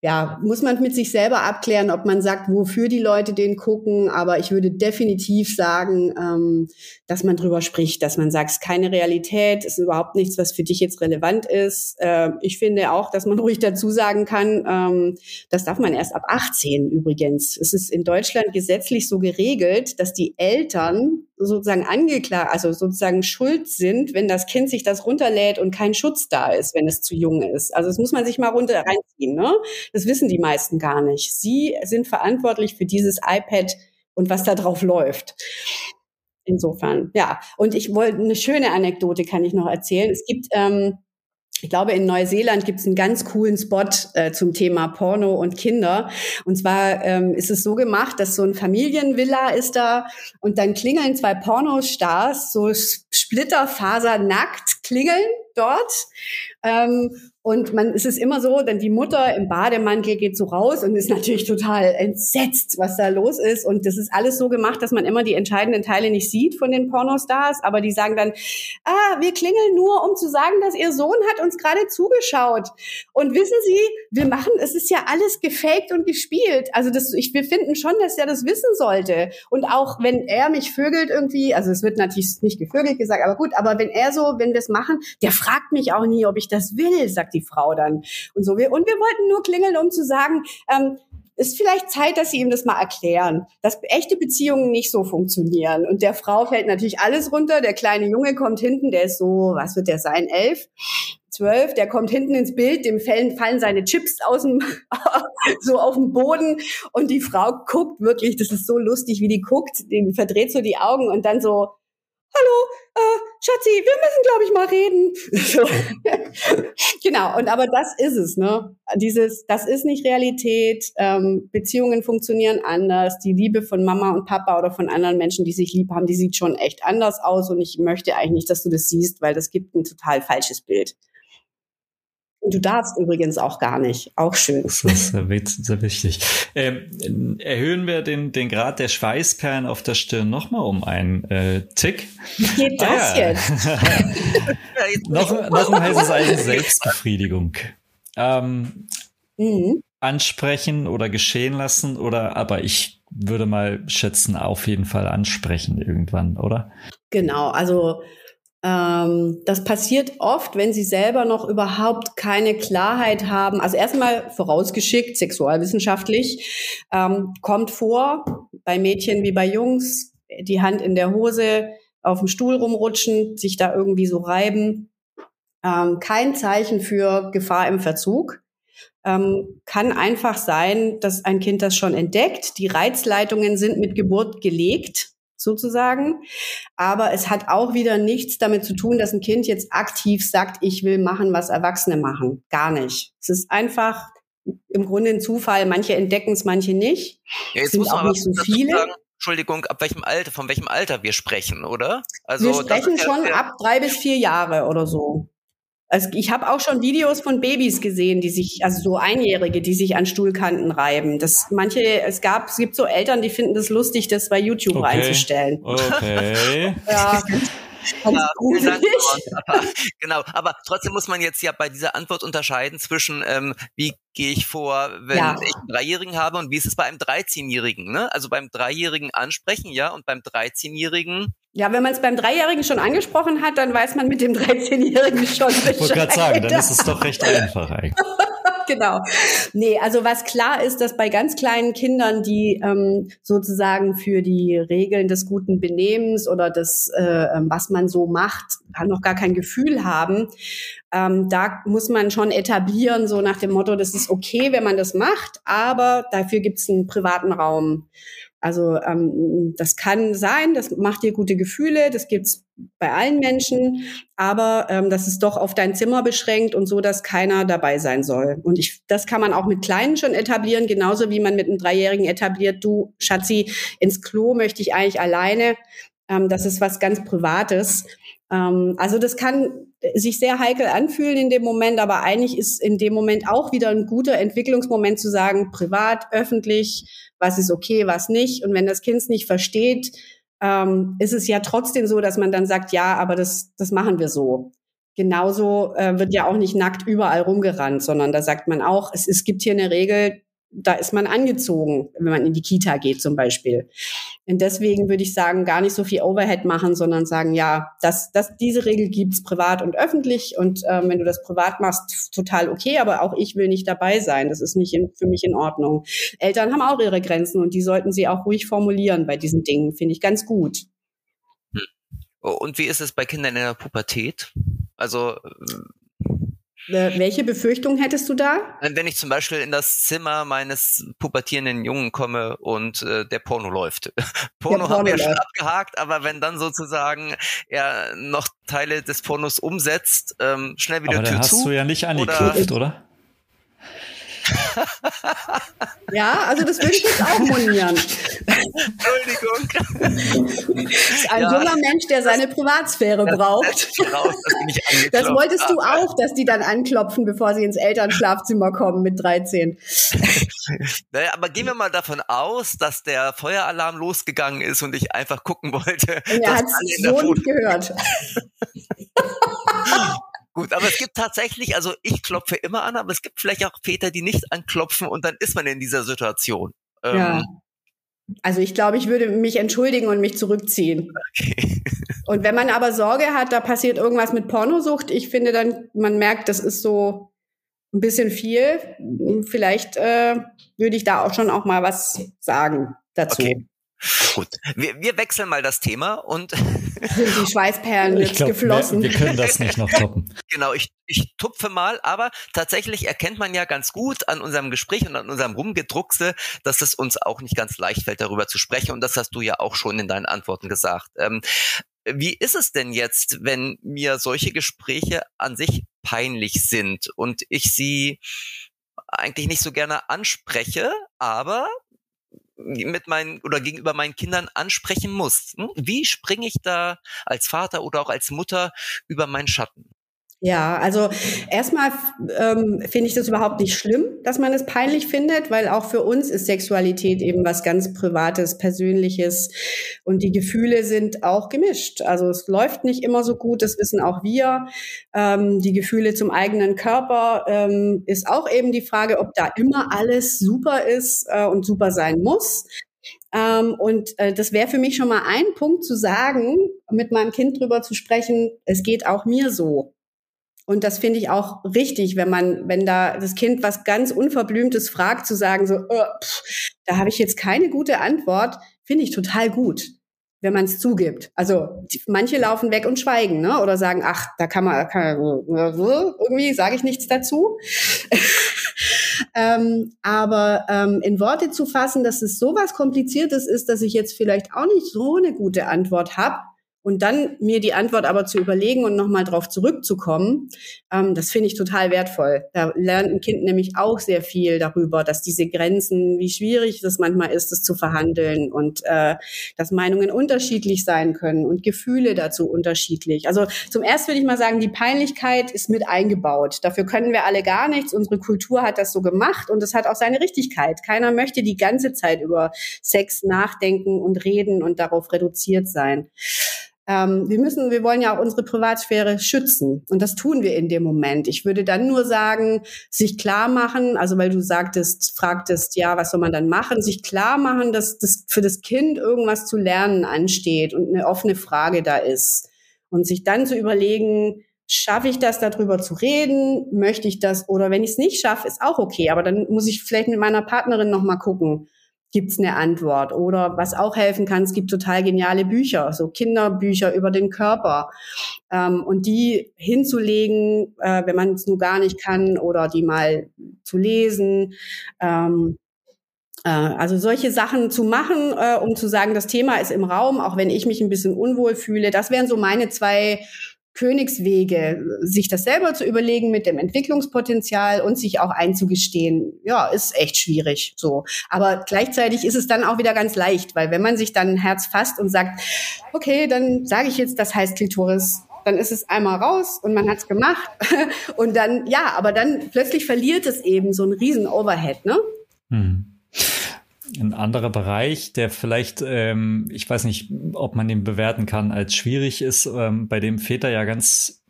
ja, muss man mit sich selber abklären, ob man sagt, wofür die Leute den gucken. Aber ich würde definitiv sagen, ähm, dass man drüber spricht, dass man sagt, es ist keine Realität, es ist überhaupt nichts, was für dich jetzt relevant ist. Äh, ich finde auch, dass man <laughs> ruhig dazu sagen kann, ähm, das darf man erst ab 18 übrigens. Es ist in Deutschland gesetzlich so geregelt, dass die Eltern sozusagen angeklagt, also sozusagen schuld sind, wenn das Kind sich das runterlädt und kein Schutz da ist, wenn es zu jung ist. Also das muss man sich mal runter reinziehen. Ne? Das wissen die meisten gar nicht. Sie sind verantwortlich für dieses iPad und was da drauf läuft. Insofern, ja. Und ich wollte eine schöne Anekdote kann ich noch erzählen. Es gibt ähm, ich glaube, in Neuseeland gibt es einen ganz coolen Spot äh, zum Thema Porno und Kinder. Und zwar ähm, ist es so gemacht, dass so ein Familienvilla ist da und dann klingeln zwei Pornostars so splitterfasernackt klingeln dort. Ähm, und man es ist immer so, denn die Mutter im Bademantel geht so raus und ist natürlich total entsetzt, was da los ist. Und das ist alles so gemacht, dass man immer die entscheidenden Teile nicht sieht von den Pornostars. Aber die sagen dann, ah, wir klingeln nur, um zu sagen, dass ihr Sohn hat uns gerade zugeschaut. Und wissen Sie, wir machen, es ist ja alles gefaked und gespielt. Also das, ich, wir finden schon, dass er das wissen sollte. Und auch wenn er mich vögelt irgendwie, also es wird natürlich nicht gevögelt gesagt, aber gut, aber wenn er so, wenn wir es machen, der fragt mich auch nie, ob ich das will, sagt die Frau dann. Und so. Und wir wollten nur klingeln, um zu sagen, ähm, ist vielleicht Zeit, dass sie ihm das mal erklären, dass echte Beziehungen nicht so funktionieren. Und der Frau fällt natürlich alles runter. Der kleine Junge kommt hinten, der ist so, was wird der sein, elf? zwölf, der kommt hinten ins Bild, dem fallen, fallen seine Chips aus dem, <laughs> so auf den Boden und die Frau guckt wirklich, das ist so lustig, wie die guckt, die verdreht so die Augen und dann so, hallo, Schatzi, wir müssen, glaube ich, mal reden. <laughs> So. genau, und aber das ist es, ne? Dieses, das ist nicht Realität. Ähm, Beziehungen funktionieren anders. Die Liebe von Mama und Papa oder von anderen Menschen, die sich lieb haben, die sieht schon echt anders aus. Und ich möchte eigentlich nicht, dass du das siehst, weil das gibt ein total falsches Bild. Und du darfst übrigens auch gar nicht. Auch schön. Das ist sehr, sehr wichtig. Ähm, erhöhen wir den, den Grad der Schweißperlen auf der Stirn nochmal um einen äh, Tick. Wie geht das ah, ja. jetzt? <laughs> noch, noch ein heißes Eisen Selbstbefriedigung. Ähm, mhm. Ansprechen oder geschehen lassen oder, aber ich würde mal schätzen, auf jeden Fall ansprechen irgendwann, oder? Genau, also ähm, das passiert oft, wenn sie selber noch überhaupt keine Klarheit haben. Also erstmal vorausgeschickt, sexualwissenschaftlich, ähm, kommt vor, bei Mädchen wie bei Jungs, die Hand in der Hose, auf dem Stuhl rumrutschen, sich da irgendwie so reiben. Ähm, kein Zeichen für Gefahr im Verzug. Ähm, kann einfach sein, dass ein Kind das schon entdeckt. Die Reizleitungen sind mit Geburt gelegt sozusagen. Aber es hat auch wieder nichts damit zu tun, dass ein Kind jetzt aktiv sagt, ich will machen, was Erwachsene machen. Gar nicht. Es ist einfach im Grunde ein Zufall. Manche entdecken es, manche nicht. Ja, jetzt es sind auch nicht so viele. Sagen, Entschuldigung, ab welchem Alter, von welchem Alter wir sprechen, oder? Also wir sprechen schon ja ab drei bis vier Jahre oder so. Also ich habe auch schon Videos von Babys gesehen, die sich, also so Einjährige, die sich an Stuhlkanten reiben. Das manche, es gab, es gibt so Eltern, die finden das lustig, das bei YouTube okay. reinzustellen. Okay. <laughs> ja. Ja, <laughs> genau, aber trotzdem muss man jetzt ja bei dieser Antwort unterscheiden zwischen, ähm, wie gehe ich vor, wenn ja. ich einen Dreijährigen habe und wie ist es bei einem 13-Jährigen? Ne? Also beim Dreijährigen ansprechen, ja, und beim 13-Jährigen ja, wenn man es beim Dreijährigen schon angesprochen hat, dann weiß man mit dem 13-Jährigen schon Bescheid. Ich wollte gerade sagen, dann ist es doch <laughs> recht einfach eigentlich. Genau. Nee, also was klar ist, dass bei ganz kleinen Kindern, die ähm, sozusagen für die Regeln des guten Benehmens oder das, äh, ähm, was man so macht, noch gar kein Gefühl haben, ähm, da muss man schon etablieren, so nach dem Motto, das ist okay, wenn man das macht, aber dafür gibt es einen privaten Raum. Also ähm, das kann sein, das macht dir gute Gefühle, das gibt's bei allen Menschen, aber ähm, das ist doch auf dein Zimmer beschränkt und so, dass keiner dabei sein soll. Und ich, das kann man auch mit Kleinen schon etablieren, genauso wie man mit einem Dreijährigen etabliert, du Schatzi, ins Klo möchte ich eigentlich alleine. Ähm, das ist was ganz Privates. Ähm, also das kann sich sehr heikel anfühlen in dem Moment, aber eigentlich ist in dem Moment auch wieder ein guter Entwicklungsmoment zu sagen, privat, öffentlich, was ist okay, was nicht. Und wenn das Kind es nicht versteht, ähm, ist es ja trotzdem so, dass man dann sagt, ja, aber das, das machen wir so. genauso äh, wird ja auch nicht nackt überall rumgerannt, sondern da sagt man auch, es, es gibt hier eine Regel, da ist man angezogen, wenn man in die Kita geht zum Beispiel. Und deswegen würde ich sagen, gar nicht so viel Overhead machen, sondern sagen, ja, das, das, diese Regel gibt's privat und öffentlich. Und ähm, wenn du das privat machst, total okay, aber auch ich will nicht dabei sein. Das ist nicht in, für mich in Ordnung. Eltern haben auch ihre Grenzen und die sollten sie auch ruhig formulieren bei diesen Dingen, finde ich ganz gut. Hm. Und wie ist es bei Kindern in der Pubertät? Also äh, welche Befürchtung hättest du da? Wenn ich zum Beispiel in das Zimmer meines pubertierenden Jungen komme und äh, der Porno läuft. <laughs> Porno, Porno haben wir ja schon abgehakt, aber wenn dann sozusagen er noch Teile des Pornos umsetzt, ähm, schnell wieder aber Tür hast zu. hast du ja nicht angeknüpft, oder? oder? Ja, also das würde ich jetzt auch monieren. Entschuldigung. Ein ja, junger Mensch, der seine Privatsphäre das, braucht. Das, raus, das, <laughs> das wolltest du auch, dass die dann anklopfen, bevor sie ins Elternschlafzimmer kommen mit 13. <laughs> Naja, aber gehen wir mal davon aus, dass der Feueralarm losgegangen ist und ich einfach gucken wollte. Und er hat so nicht gehört. <laughs> Gut, aber es gibt tatsächlich, also ich klopfe immer an, aber es gibt vielleicht auch Väter, die nicht anklopfen und dann ist man in dieser Situation. Ähm, ja. Also ich glaube, ich würde mich entschuldigen und mich zurückziehen. Okay. Und wenn man aber Sorge hat, da passiert irgendwas mit Pornosucht, ich finde dann, man merkt, das ist so ein bisschen viel. Vielleicht äh, würde ich da auch schon auch mal was sagen dazu. Okay. Gut, wir, wir wechseln mal das Thema und sind die Schweißperlen <laughs> jetzt glaub, geflossen. Wir, wir, können das nicht noch toppen. <laughs> Genau, ich, ich tupfe mal, aber tatsächlich erkennt man ja ganz gut an unserem Gespräch und an unserem Rumgedruckse, dass es uns auch nicht ganz leicht fällt, darüber zu sprechen und das hast du ja auch schon in deinen Antworten gesagt. Ähm, wie ist es denn jetzt, wenn mir solche Gespräche an sich peinlich sind und ich sie eigentlich nicht so gerne anspreche, aber mit meinen oder gegenüber meinen Kindern ansprechen muss. Hm? Wie springe ich da als Vater oder auch als Mutter über meinen Schatten? Ja, also erstmal ähm, finde ich das überhaupt nicht schlimm, dass man es peinlich findet, weil auch für uns ist Sexualität eben was ganz Privates, Persönliches und die Gefühle sind auch gemischt. Also es läuft nicht immer so gut, das wissen auch wir. Ähm, die Gefühle zum eigenen Körper ähm, ist auch eben die Frage, ob da immer alles super ist äh, und super sein muss. Ähm, und äh, das wäre für mich schon mal ein Punkt zu sagen, mit meinem Kind drüber zu sprechen, es geht auch mir so. Und das finde ich auch richtig, wenn man, wenn da das Kind was ganz Unverblümtes fragt, zu sagen so, oh, pff, da habe ich jetzt keine gute Antwort, finde ich total gut, wenn man es zugibt. Also manche laufen weg und schweigen, ne? Oder sagen, ach, da kann man, kann man irgendwie sage ich nichts dazu. <laughs> ähm, aber ähm, in Worte zu fassen, dass es so was Kompliziertes ist, dass ich jetzt vielleicht auch nicht so eine gute Antwort habe, und dann mir die Antwort aber zu überlegen und nochmal drauf zurückzukommen, ähm, das finde ich total wertvoll. Da lernt ein Kind nämlich auch sehr viel darüber, dass diese Grenzen, wie schwierig das manchmal ist, das zu verhandeln und äh, dass Meinungen unterschiedlich sein können und Gefühle dazu unterschiedlich. Also zum ersten würde ich mal sagen, die Peinlichkeit ist mit eingebaut. Dafür können wir alle gar nichts. Unsere Kultur hat das so gemacht und es hat auch seine Richtigkeit. Keiner möchte die ganze Zeit über Sex nachdenken und reden und darauf reduziert sein. Ähm, wir müssen, wir wollen ja auch unsere Privatsphäre schützen. Und das tun wir in dem Moment. Ich würde dann nur sagen, sich klar machen, also weil du sagtest, fragtest, ja, was soll man dann machen? Sich klar machen, dass das für das Kind irgendwas zu lernen ansteht und eine offene Frage da ist. Und sich dann zu überlegen, schaffe ich das, darüber zu reden? Möchte ich das? Oder wenn ich es nicht schaffe, ist auch okay. Aber dann muss ich vielleicht mit meiner Partnerin nochmal gucken gibt's eine Antwort. Oder was auch helfen kann, es gibt total geniale Bücher, so Kinderbücher über den Körper. Ähm, und die hinzulegen, äh, wenn man es nur gar nicht kann, oder die mal zu lesen. Ähm, äh, also solche Sachen zu machen, äh, um zu sagen, das Thema ist im Raum, auch wenn ich mich ein bisschen unwohl fühle. Das wären so meine zwei Königswege, sich das selber zu überlegen mit dem Entwicklungspotenzial und sich auch einzugestehen, ja, ist echt schwierig, so. Aber gleichzeitig ist es dann auch wieder ganz leicht, weil wenn man sich dann ein Herz fasst und sagt, okay, dann sage ich jetzt, das heißt Klitoris, dann ist es einmal raus und man hat's gemacht <laughs> und dann, ja, aber dann plötzlich verliert es eben so einen riesen Overhead, ne? Hm ein anderer Bereich, der vielleicht, ähm, ich weiß nicht, ob man den bewerten kann als schwierig ist, ähm, bei dem Väter ja ganz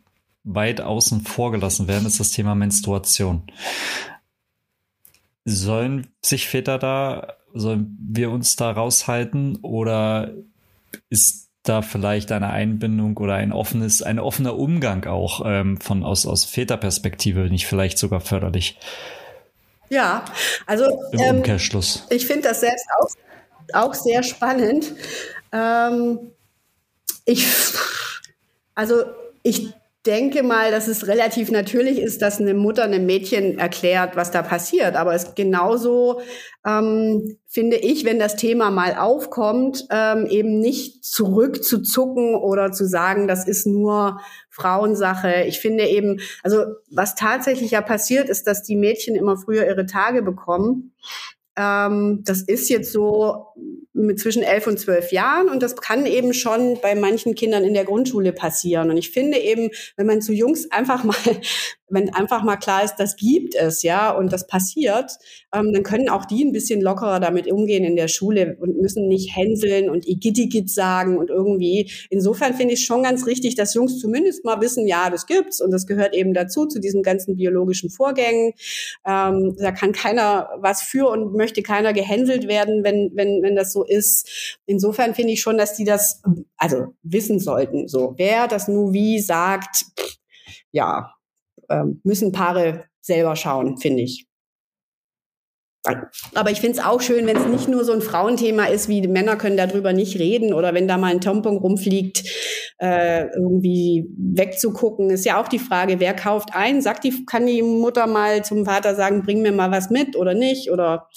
weit außen vor gelassen werden, ist das Thema Menstruation. Sollen sich Väter da, sollen wir uns da raushalten oder ist da vielleicht eine Einbindung oder ein offenes, ein offener Umgang auch ähm, von aus, aus Väterperspektive nicht vielleicht sogar förderlich? Ja, also im ähm, Umkehrschluss. Ich finde das selbst auch, auch sehr spannend. Ähm, ich, also ich denke mal, dass es relativ natürlich ist, dass eine Mutter einem Mädchen erklärt, was da passiert. Aber es genauso ähm, finde ich, wenn das Thema mal aufkommt, ähm, eben nicht zurückzuzucken oder zu sagen, das ist nur Frauensache. Ich finde eben, also was tatsächlich ja passiert, ist, dass die Mädchen immer früher ihre Tage bekommen. Ähm, das ist jetzt so mit zwischen elf und zwölf Jahren und das kann eben schon bei manchen Kindern in der Grundschule passieren. Und ich finde eben, wenn man zu Jungs einfach mal <laughs> wenn einfach mal klar ist, das gibt es, ja, und das passiert, ähm, dann können auch die ein bisschen lockerer damit umgehen in der Schule und müssen nicht hänseln und Igittigit sagen und irgendwie. Insofern finde ich schon ganz richtig, dass Jungs zumindest mal wissen, ja, das gibt's und das gehört eben dazu, zu diesen ganzen biologischen Vorgängen. Ähm, da kann keiner was für und möchte keiner gehänselt werden, wenn, wenn, wenn das so ist. Insofern finde ich schon, dass die das, also wissen sollten, so. Wer das nur wie sagt, ja, ähm, müssen Paare selber schauen, finde ich. Aber ich finde es auch schön, wenn es nicht nur so ein Frauenthema ist, wie Männer können darüber nicht reden oder wenn da mal ein Tampon rumfliegt, äh, irgendwie wegzugucken. Ist ja auch die Frage, wer kauft ein? Sagt die, kann die Mutter mal zum Vater sagen, bring mir mal was mit oder nicht? Oder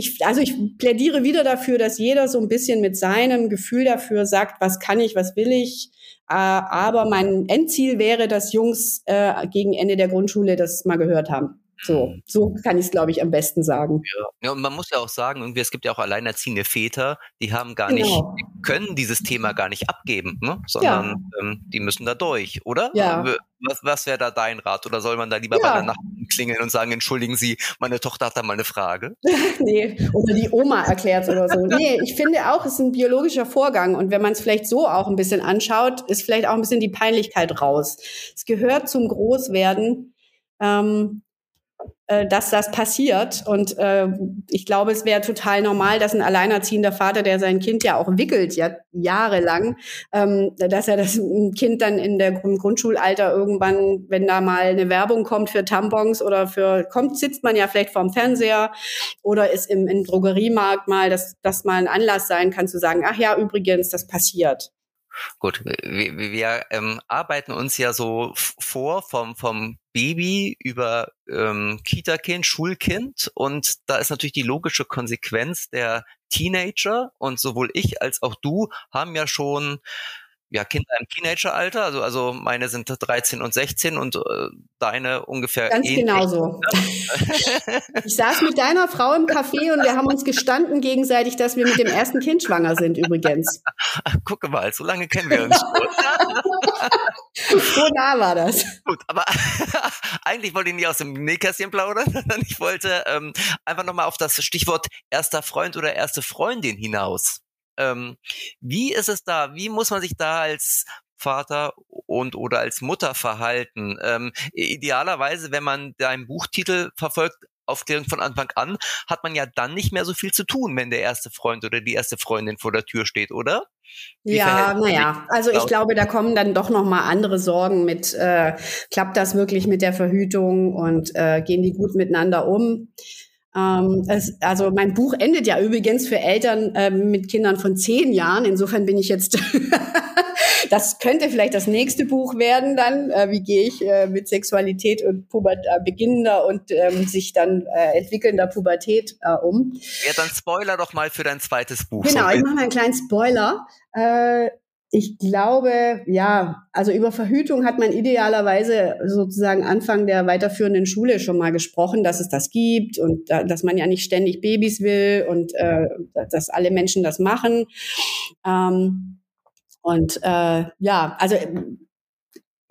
ich, also ich plädiere wieder dafür, dass jeder so ein bisschen mit seinem Gefühl dafür sagt, was kann ich, was will ich äh, aber mein Endziel wäre, dass Jungs äh, gegen Ende der Grundschule das mal gehört haben. So, mhm. so kann ich es, glaube ich, am besten sagen. Ja. ja, und man muss ja auch sagen, irgendwie, es gibt ja auch alleinerziehende Väter, die haben gar genau. nicht, können dieses Thema gar nicht abgeben, ne? sondern ja. ähm, die müssen da durch, oder? Ja. Was, was wäre da dein Rat? Oder soll man da lieber ja. bei der Nachbarin klingeln und sagen, entschuldigen Sie, meine Tochter hat da mal eine Frage? <laughs> nee, oder die Oma erklärt oder so. <laughs> Nee, ich finde auch, es ist ein biologischer Vorgang. Und wenn man es vielleicht so auch ein bisschen anschaut, ist vielleicht auch ein bisschen die Peinlichkeit raus. Es gehört zum Großwerden. Ähm, äh, dass das passiert. Und äh, ich glaube, es wäre total normal, dass ein alleinerziehender Vater, der sein Kind ja auch wickelt, ja jahrelang, ähm, dass er das Kind dann in der im Grundschulalter irgendwann, wenn da mal eine Werbung kommt für Tampons oder für kommt, sitzt man ja vielleicht vorm Fernseher oder ist im, im Drogeriemarkt mal, dass das mal ein Anlass sein kann zu sagen, ach ja, übrigens, das passiert. Gut, wir, wir ähm, arbeiten uns ja so vor vom, vom Baby über ähm, Kita-Kind, Schulkind. Und da ist natürlich die logische Konsequenz der Teenager und sowohl ich als auch du haben ja schon ja, Kinder im Teenageralter, also, also meine sind 13 und 16 und äh, deine ungefähr. Ganz genauso. ich saß mit deiner Frau im Café und wir haben uns gestanden gegenseitig, dass wir mit dem ersten Kind schwanger sind, übrigens. Gucke mal, so lange kennen wir uns <laughs> so nah war das. Gut, aber <laughs> eigentlich wollte ich nicht aus dem Nähkästchen plaudern, <laughs> sondern ich wollte ähm, einfach nochmal auf das Stichwort erster Freund oder erste Freundin hinaus. Ähm, wie ist es da? Wie muss man sich da als Vater und oder als Mutter verhalten? Ähm, idealerweise, wenn man deinen Buchtitel verfolgt, Aufklärung von Anfang an, hat man ja dann nicht mehr so viel zu tun, wenn der erste Freund oder die erste Freundin vor der Tür steht, oder? Wie ja, naja, also ich glaube, da kommen dann doch noch mal andere Sorgen mit, äh, klappt das wirklich mit der Verhütung und äh, gehen die gut miteinander um? Ähm, es, also mein Buch endet ja übrigens für Eltern äh, mit Kindern von zehn Jahren. Insofern bin ich jetzt, <laughs> das könnte vielleicht das nächste Buch werden dann. Äh, wie gehe ich äh, mit Sexualität und Puber äh, beginnender und ähm, sich dann äh, entwickelnder Pubertät äh, um? Ja, dann Spoiler doch mal für dein zweites Buch. Genau, ich mache mal einen kleinen Spoiler. Ich glaube, ja, also über Verhütung hat man idealerweise sozusagen Anfang der weiterführenden Schule schon mal gesprochen, dass es das gibt und dass man ja nicht ständig Babys will und äh, dass alle Menschen das machen. Ähm, und äh, ja, also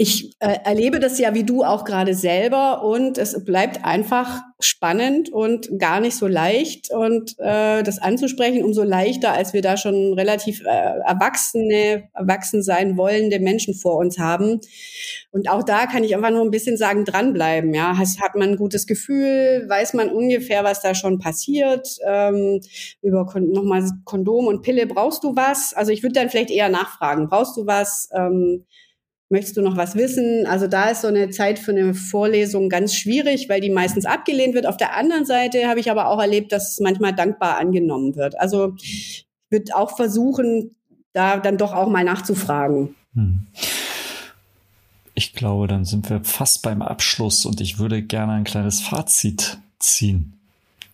ich äh, erlebe das ja wie du auch gerade selber und es bleibt einfach spannend und gar nicht so leicht und äh, das anzusprechen umso leichter, als wir da schon relativ äh, erwachsene, erwachsen sein wollende Menschen vor uns haben. Und auch da kann ich einfach nur ein bisschen sagen, dranbleiben. Ja, hat, hat man ein gutes Gefühl, weiß man ungefähr, was da schon passiert. Ähm, über nochmal Kondom und Pille, brauchst du was? Also ich würde dann vielleicht eher nachfragen, brauchst du was? Ähm, Möchtest du noch was wissen? Also da ist so eine Zeit für eine Vorlesung ganz schwierig, weil die meistens abgelehnt wird. Auf der anderen Seite habe ich aber auch erlebt, dass es manchmal dankbar angenommen wird. Also ich würde auch versuchen, da dann doch auch mal nachzufragen. Hm. Ich glaube, dann sind wir fast beim Abschluss und ich würde gerne ein kleines Fazit ziehen.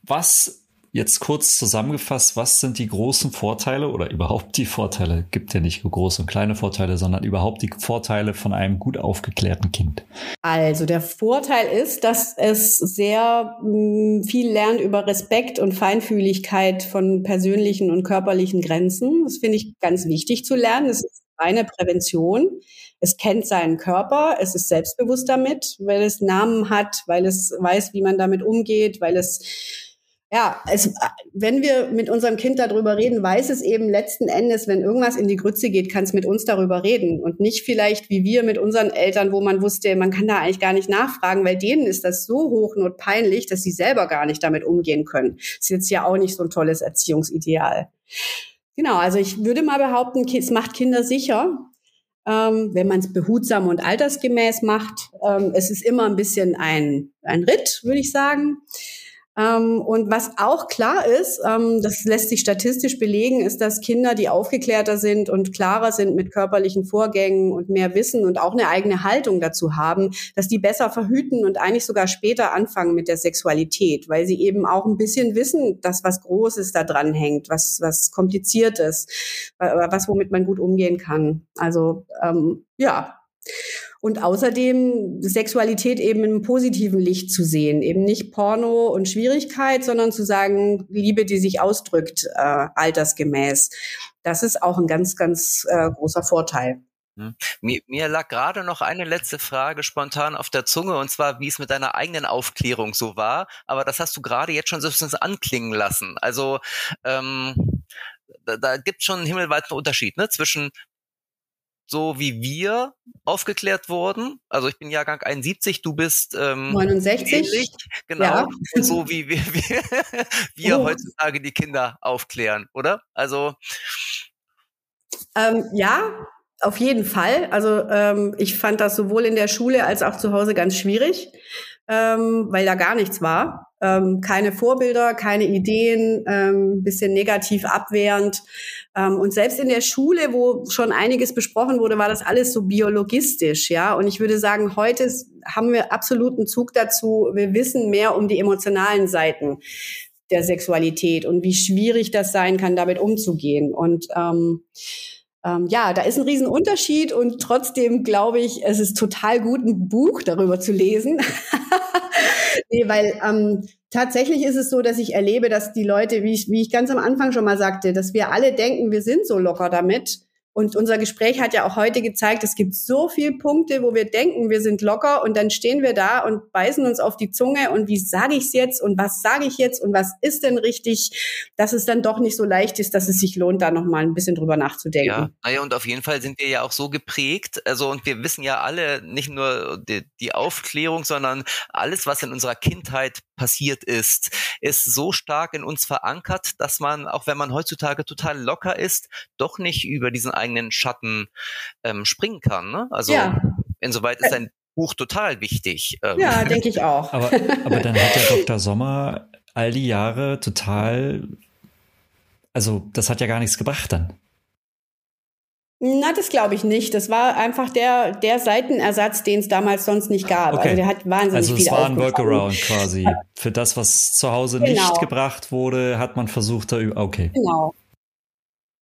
Was Jetzt kurz zusammengefasst, was sind die großen Vorteile oder überhaupt die Vorteile? Gibt ja nicht große und kleine Vorteile, sondern überhaupt die Vorteile von einem gut aufgeklärten Kind. Also der Vorteil ist, dass es sehr mh, mm, viel lernt über Respekt und Feinfühligkeit von persönlichen und körperlichen Grenzen. Das finde ich ganz wichtig zu lernen. Das ist eine Prävention. Es kennt seinen Körper, es ist selbstbewusst damit, weil es Namen hat, weil es weiß, wie man damit umgeht, weil es ja, es, wenn wir mit unserem Kind darüber reden, weiß es eben letzten Endes, wenn irgendwas in die Grütze geht, kann es mit uns darüber reden und nicht vielleicht wie wir mit unseren Eltern, wo man wusste, man kann da eigentlich gar nicht nachfragen, weil denen ist das so hochnotpeinlich, dass sie selber gar nicht damit umgehen können. Das ist jetzt ja auch nicht so ein tolles Erziehungsideal. Genau, also ich würde mal behaupten, es macht Kinder sicher, ähm, wenn man es behutsam und altersgemäß macht. Ähm, es ist immer ein bisschen ein, ein Ritt, würde ich sagen. Ähm, und was auch klar ist, ähm, das lässt sich statistisch belegen, ist, dass Kinder, die aufgeklärter sind und klarer sind mit körperlichen Vorgängen und mehr Wissen und auch eine eigene Haltung dazu haben, dass die besser verhüten und eigentlich sogar später anfangen mit der Sexualität, weil sie eben auch ein bisschen wissen, dass was Großes da dran hängt, was, was kompliziert ist, was womit man gut umgehen kann. Also ähm, ja. Und außerdem Sexualität eben einem positiven Licht zu sehen. Eben nicht Porno und Schwierigkeit, sondern zu sagen, Liebe, die sich ausdrückt, äh, altersgemäß. Das ist auch ein ganz, ganz äh, großer Vorteil. Hm. Mir, mir lag gerade noch eine letzte Frage spontan auf der Zunge und zwar, wie es mit deiner eigenen Aufklärung so war. Aber das hast du gerade jetzt schon so ein bisschen anklingen lassen. Also ähm, da, da gibt es schon einen himmelweiten Unterschied ne? zwischen so wie wir aufgeklärt wurden. Also ich bin Jahrgang 71, du bist ähm, 69. Ähnlich, genau. Ja. So wie wir, <laughs> wir, wir oh. heutzutage die Kinder aufklären, oder? Also ähm, ja, auf jeden Fall. Also ähm, ich fand das sowohl in der Schule als auch zu Hause ganz schwierig, ähm, weil da gar nichts war. Ähm, keine Vorbilder, keine Ideen, ähm, bisschen negativ abwehrend. Ähm, und selbst in der Schule, wo schon einiges besprochen wurde, war das alles so biologistisch, ja. Und ich würde sagen, heute haben wir absoluten Zug dazu. Wir wissen mehr um die emotionalen Seiten der Sexualität und wie schwierig das sein kann, damit umzugehen. Und ähm, ähm, ja, da ist ein Riesenunterschied und trotzdem glaube ich, es ist total gut, ein Buch darüber zu lesen. <laughs> nee, weil ähm, tatsächlich ist es so, dass ich erlebe, dass die Leute, wie ich, wie ich ganz am Anfang schon mal sagte, dass wir alle denken, wir sind so locker damit. Und unser Gespräch hat ja auch heute gezeigt, es gibt so viele Punkte, wo wir denken, wir sind locker und dann stehen wir da und beißen uns auf die Zunge und wie sage ich es jetzt und was sage ich jetzt und was ist denn richtig, dass es dann doch nicht so leicht ist, dass es sich lohnt, da nochmal ein bisschen drüber nachzudenken. Ja, naja, und auf jeden Fall sind wir ja auch so geprägt, also und wir wissen ja alle nicht nur die, die Aufklärung, sondern alles, was in unserer Kindheit passiert ist, ist so stark in uns verankert, dass man, auch wenn man heutzutage total locker ist, doch nicht über diesen eigenen Schatten ähm, springen kann. Ne? Also ja. insoweit ist ein Buch total wichtig. Ähm. Ja, denke ich auch. Aber, aber dann hat der Dr. Sommer all die Jahre total, also das hat ja gar nichts gebracht dann. Na, das glaube ich nicht. Das war einfach der, der Seitenersatz, den es damals sonst nicht gab. Okay. Also der hat wahnsinnig also viel es war ein Workaround quasi. <laughs> Für das, was zu Hause genau. nicht gebracht wurde, hat man versucht, da über. Okay. Genau.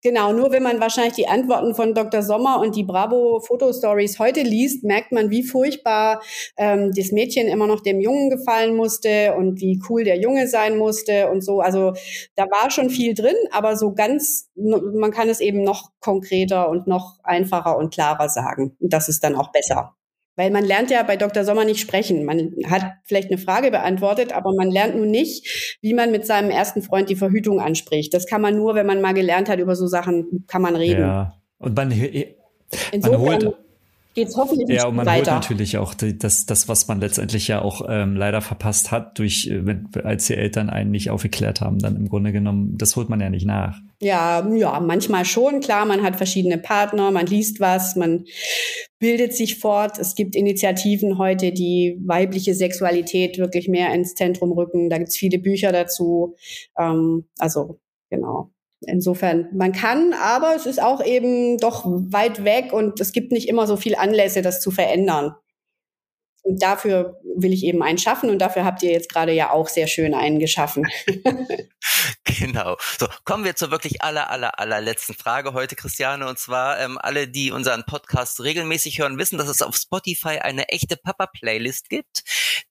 Genau, nur wenn man wahrscheinlich die Antworten von Dr. Sommer und die Bravo Fotostories heute liest, merkt man, wie furchtbar ähm, das Mädchen immer noch dem Jungen gefallen musste und wie cool der Junge sein musste und so. Also da war schon viel drin, aber so ganz, man kann es eben noch konkreter und noch einfacher und klarer sagen. Und das ist dann auch besser. Weil man lernt ja bei Dr. Sommer nicht sprechen. Man hat vielleicht eine Frage beantwortet, aber man lernt nun nicht, wie man mit seinem ersten Freund die Verhütung anspricht. Das kann man nur, wenn man mal gelernt hat, über so Sachen kann man reden. Ja. Und man, Insofern, man holt, geht es hoffentlich ja, und man weiter. holt natürlich auch das, das, was man letztendlich ja auch ähm, leider verpasst hat, durch, äh, wenn, als die Eltern einen nicht aufgeklärt haben, dann im Grunde genommen, das holt man ja nicht nach. Ja, ja, manchmal schon, klar, man hat verschiedene Partner, man liest was, man bildet sich fort. Es gibt Initiativen heute, die weibliche Sexualität wirklich mehr ins Zentrum rücken. Da gibt's viele Bücher dazu. Ähm, also, genau. Insofern, man kann, aber es ist auch eben doch weit weg und es gibt nicht immer so viel Anlässe, das zu verändern. Und dafür will ich eben einen schaffen und dafür habt ihr jetzt gerade ja auch sehr schön einen geschaffen. <laughs> genau. So, kommen wir zur wirklich aller, aller, allerletzten Frage heute, Christiane. Und zwar, ähm, alle, die unseren Podcast regelmäßig hören, wissen, dass es auf Spotify eine echte Papa-Playlist gibt,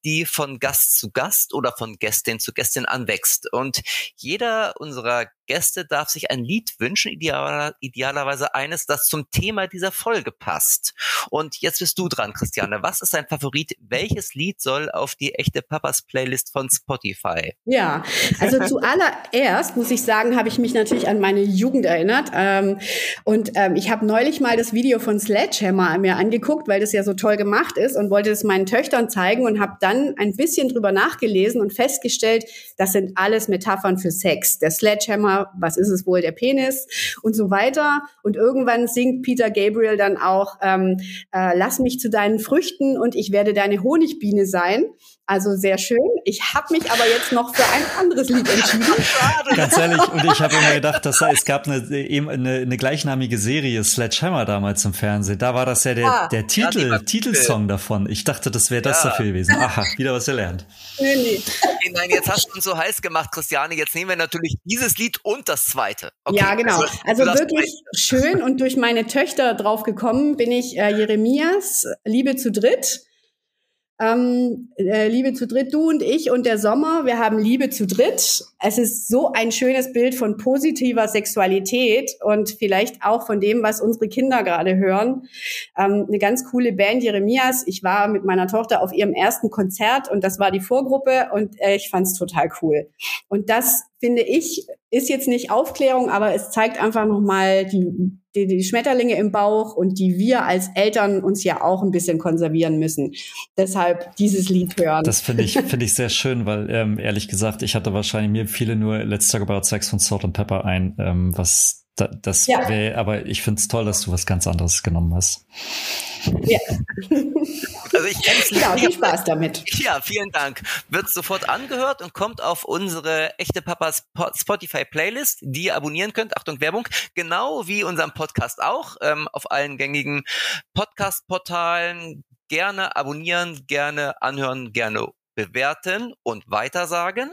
die von Gast zu Gast oder von Gästin zu Gästin anwächst. Und jeder unserer Gäste darf sich ein Lied wünschen, idealer, idealerweise eines, das zum Thema dieser Folge passt. Und jetzt bist du dran, Christiane. Was ist dein Favorit? Welches Lied soll auf die echte Papas Playlist von Spotify? Ja, also zuallererst muss ich sagen, habe ich mich natürlich an meine Jugend erinnert. Ähm, und ähm, ich habe neulich mal das Video von Sledgehammer mir angeguckt, weil das ja so toll gemacht ist und wollte es meinen Töchtern zeigen und habe dann ein bisschen drüber nachgelesen und festgestellt, das sind alles Metaphern für Sex. Der Sledgehammer was ist es wohl, der Penis und so weiter. Und irgendwann singt Peter Gabriel dann auch, ähm, äh, lass mich zu deinen Früchten und ich werde deine Honigbiene sein. Also sehr schön. Ich habe mich aber jetzt noch für ein anderes Lied entschieden. <laughs> Ganz ehrlich, und ich habe immer gedacht, dass es gab eine, eine, eine gleichnamige Serie Sledgehammer damals im Fernsehen. Da war das ja der, ah, der Titel, ja, Titelsong davon. Ich dachte, das wäre das ja. dafür gewesen. Aha, wieder was gelernt. Nee, nee. Okay, nein, jetzt hast du uns so heiß gemacht, Christiane. Jetzt nehmen wir natürlich dieses Lied und das zweite. Okay, ja, genau. Also, also wirklich schön und durch meine Töchter drauf gekommen bin ich äh, Jeremias Liebe zu dritt. Ähm, äh, Liebe zu dritt, du und ich und der Sommer, wir haben Liebe zu dritt. Es ist so ein schönes Bild von positiver Sexualität und vielleicht auch von dem, was unsere Kinder gerade hören. Ähm, eine ganz coole Band, Jeremias. Ich war mit meiner Tochter auf ihrem ersten Konzert und das war die Vorgruppe und äh, ich fand es total cool. Und das finde ich, ist jetzt nicht Aufklärung, aber es zeigt einfach nochmal die, die, die Schmetterlinge im Bauch und die wir als Eltern uns ja auch ein bisschen konservieren müssen. Deshalb dieses Lied hören. Das finde ich, finde ich sehr schön, weil ähm, ehrlich gesagt, ich hatte wahrscheinlich mir viele nur Let's Talk About Sex von Salt and Pepper ein, ähm, was da, das ja. wäre, aber ich finde es toll, dass du was ganz anderes genommen hast. Ja. Also ich kenne es nicht. Ja, viel Spaß damit. Ja, vielen Dank. Wird sofort angehört und kommt auf unsere echte Papas Spotify Playlist, die ihr abonnieren könnt. Achtung, Werbung. Genau wie unseren Podcast auch. Ähm, auf allen gängigen Podcast-Portalen. Gerne abonnieren, gerne anhören, gerne bewerten und weitersagen.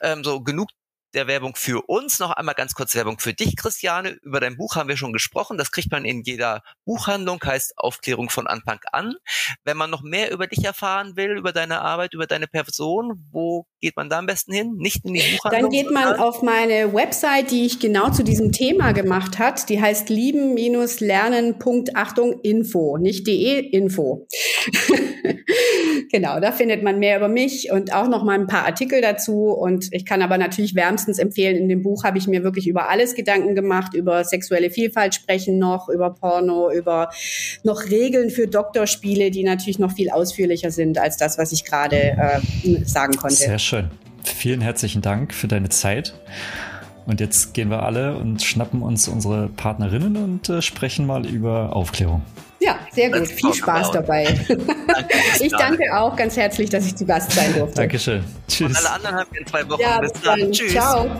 Ähm, so genug der Werbung für uns. Noch einmal ganz kurz Werbung für dich, Christiane. Über dein Buch haben wir schon gesprochen. Das kriegt man in jeder Buchhandlung, heißt Aufklärung von Anfang an. Wenn man noch mehr über dich erfahren will, über deine Arbeit, über deine Person, wo geht man da am besten hin? Nicht in die Buchhandlung? Dann geht man auf meine Website, die ich genau zu diesem Thema gemacht hat. Die heißt lieben-lernen.achtung Info, nicht de Info. genau, da findet man mehr über mich und auch noch mal ein paar Artikel dazu. Und ich kann aber natürlich wärmstens empfehlen, in dem Buch habe ich mir wirklich über alles Gedanken gemacht, über sexuelle Vielfalt sprechen noch, über Porno, über noch Regeln für Doktorspiele, die natürlich noch viel ausführlicher sind als das, was ich gerade äh, sagen konnte. Sehr schön. Vielen herzlichen Dank für deine Zeit. Und jetzt gehen wir alle und schnappen uns unsere Partnerinnen und äh, sprechen mal über Aufklärung. Ja, sehr gut. Viel Spaß dabei. <laughs> Ich danke auch ganz herzlich, dass ich zu Gast sein durfte. Dankeschön. Tschüss. Und alle anderen haben wir in zwei Wochen. Ja, bis dann. Tschüss. Ciao.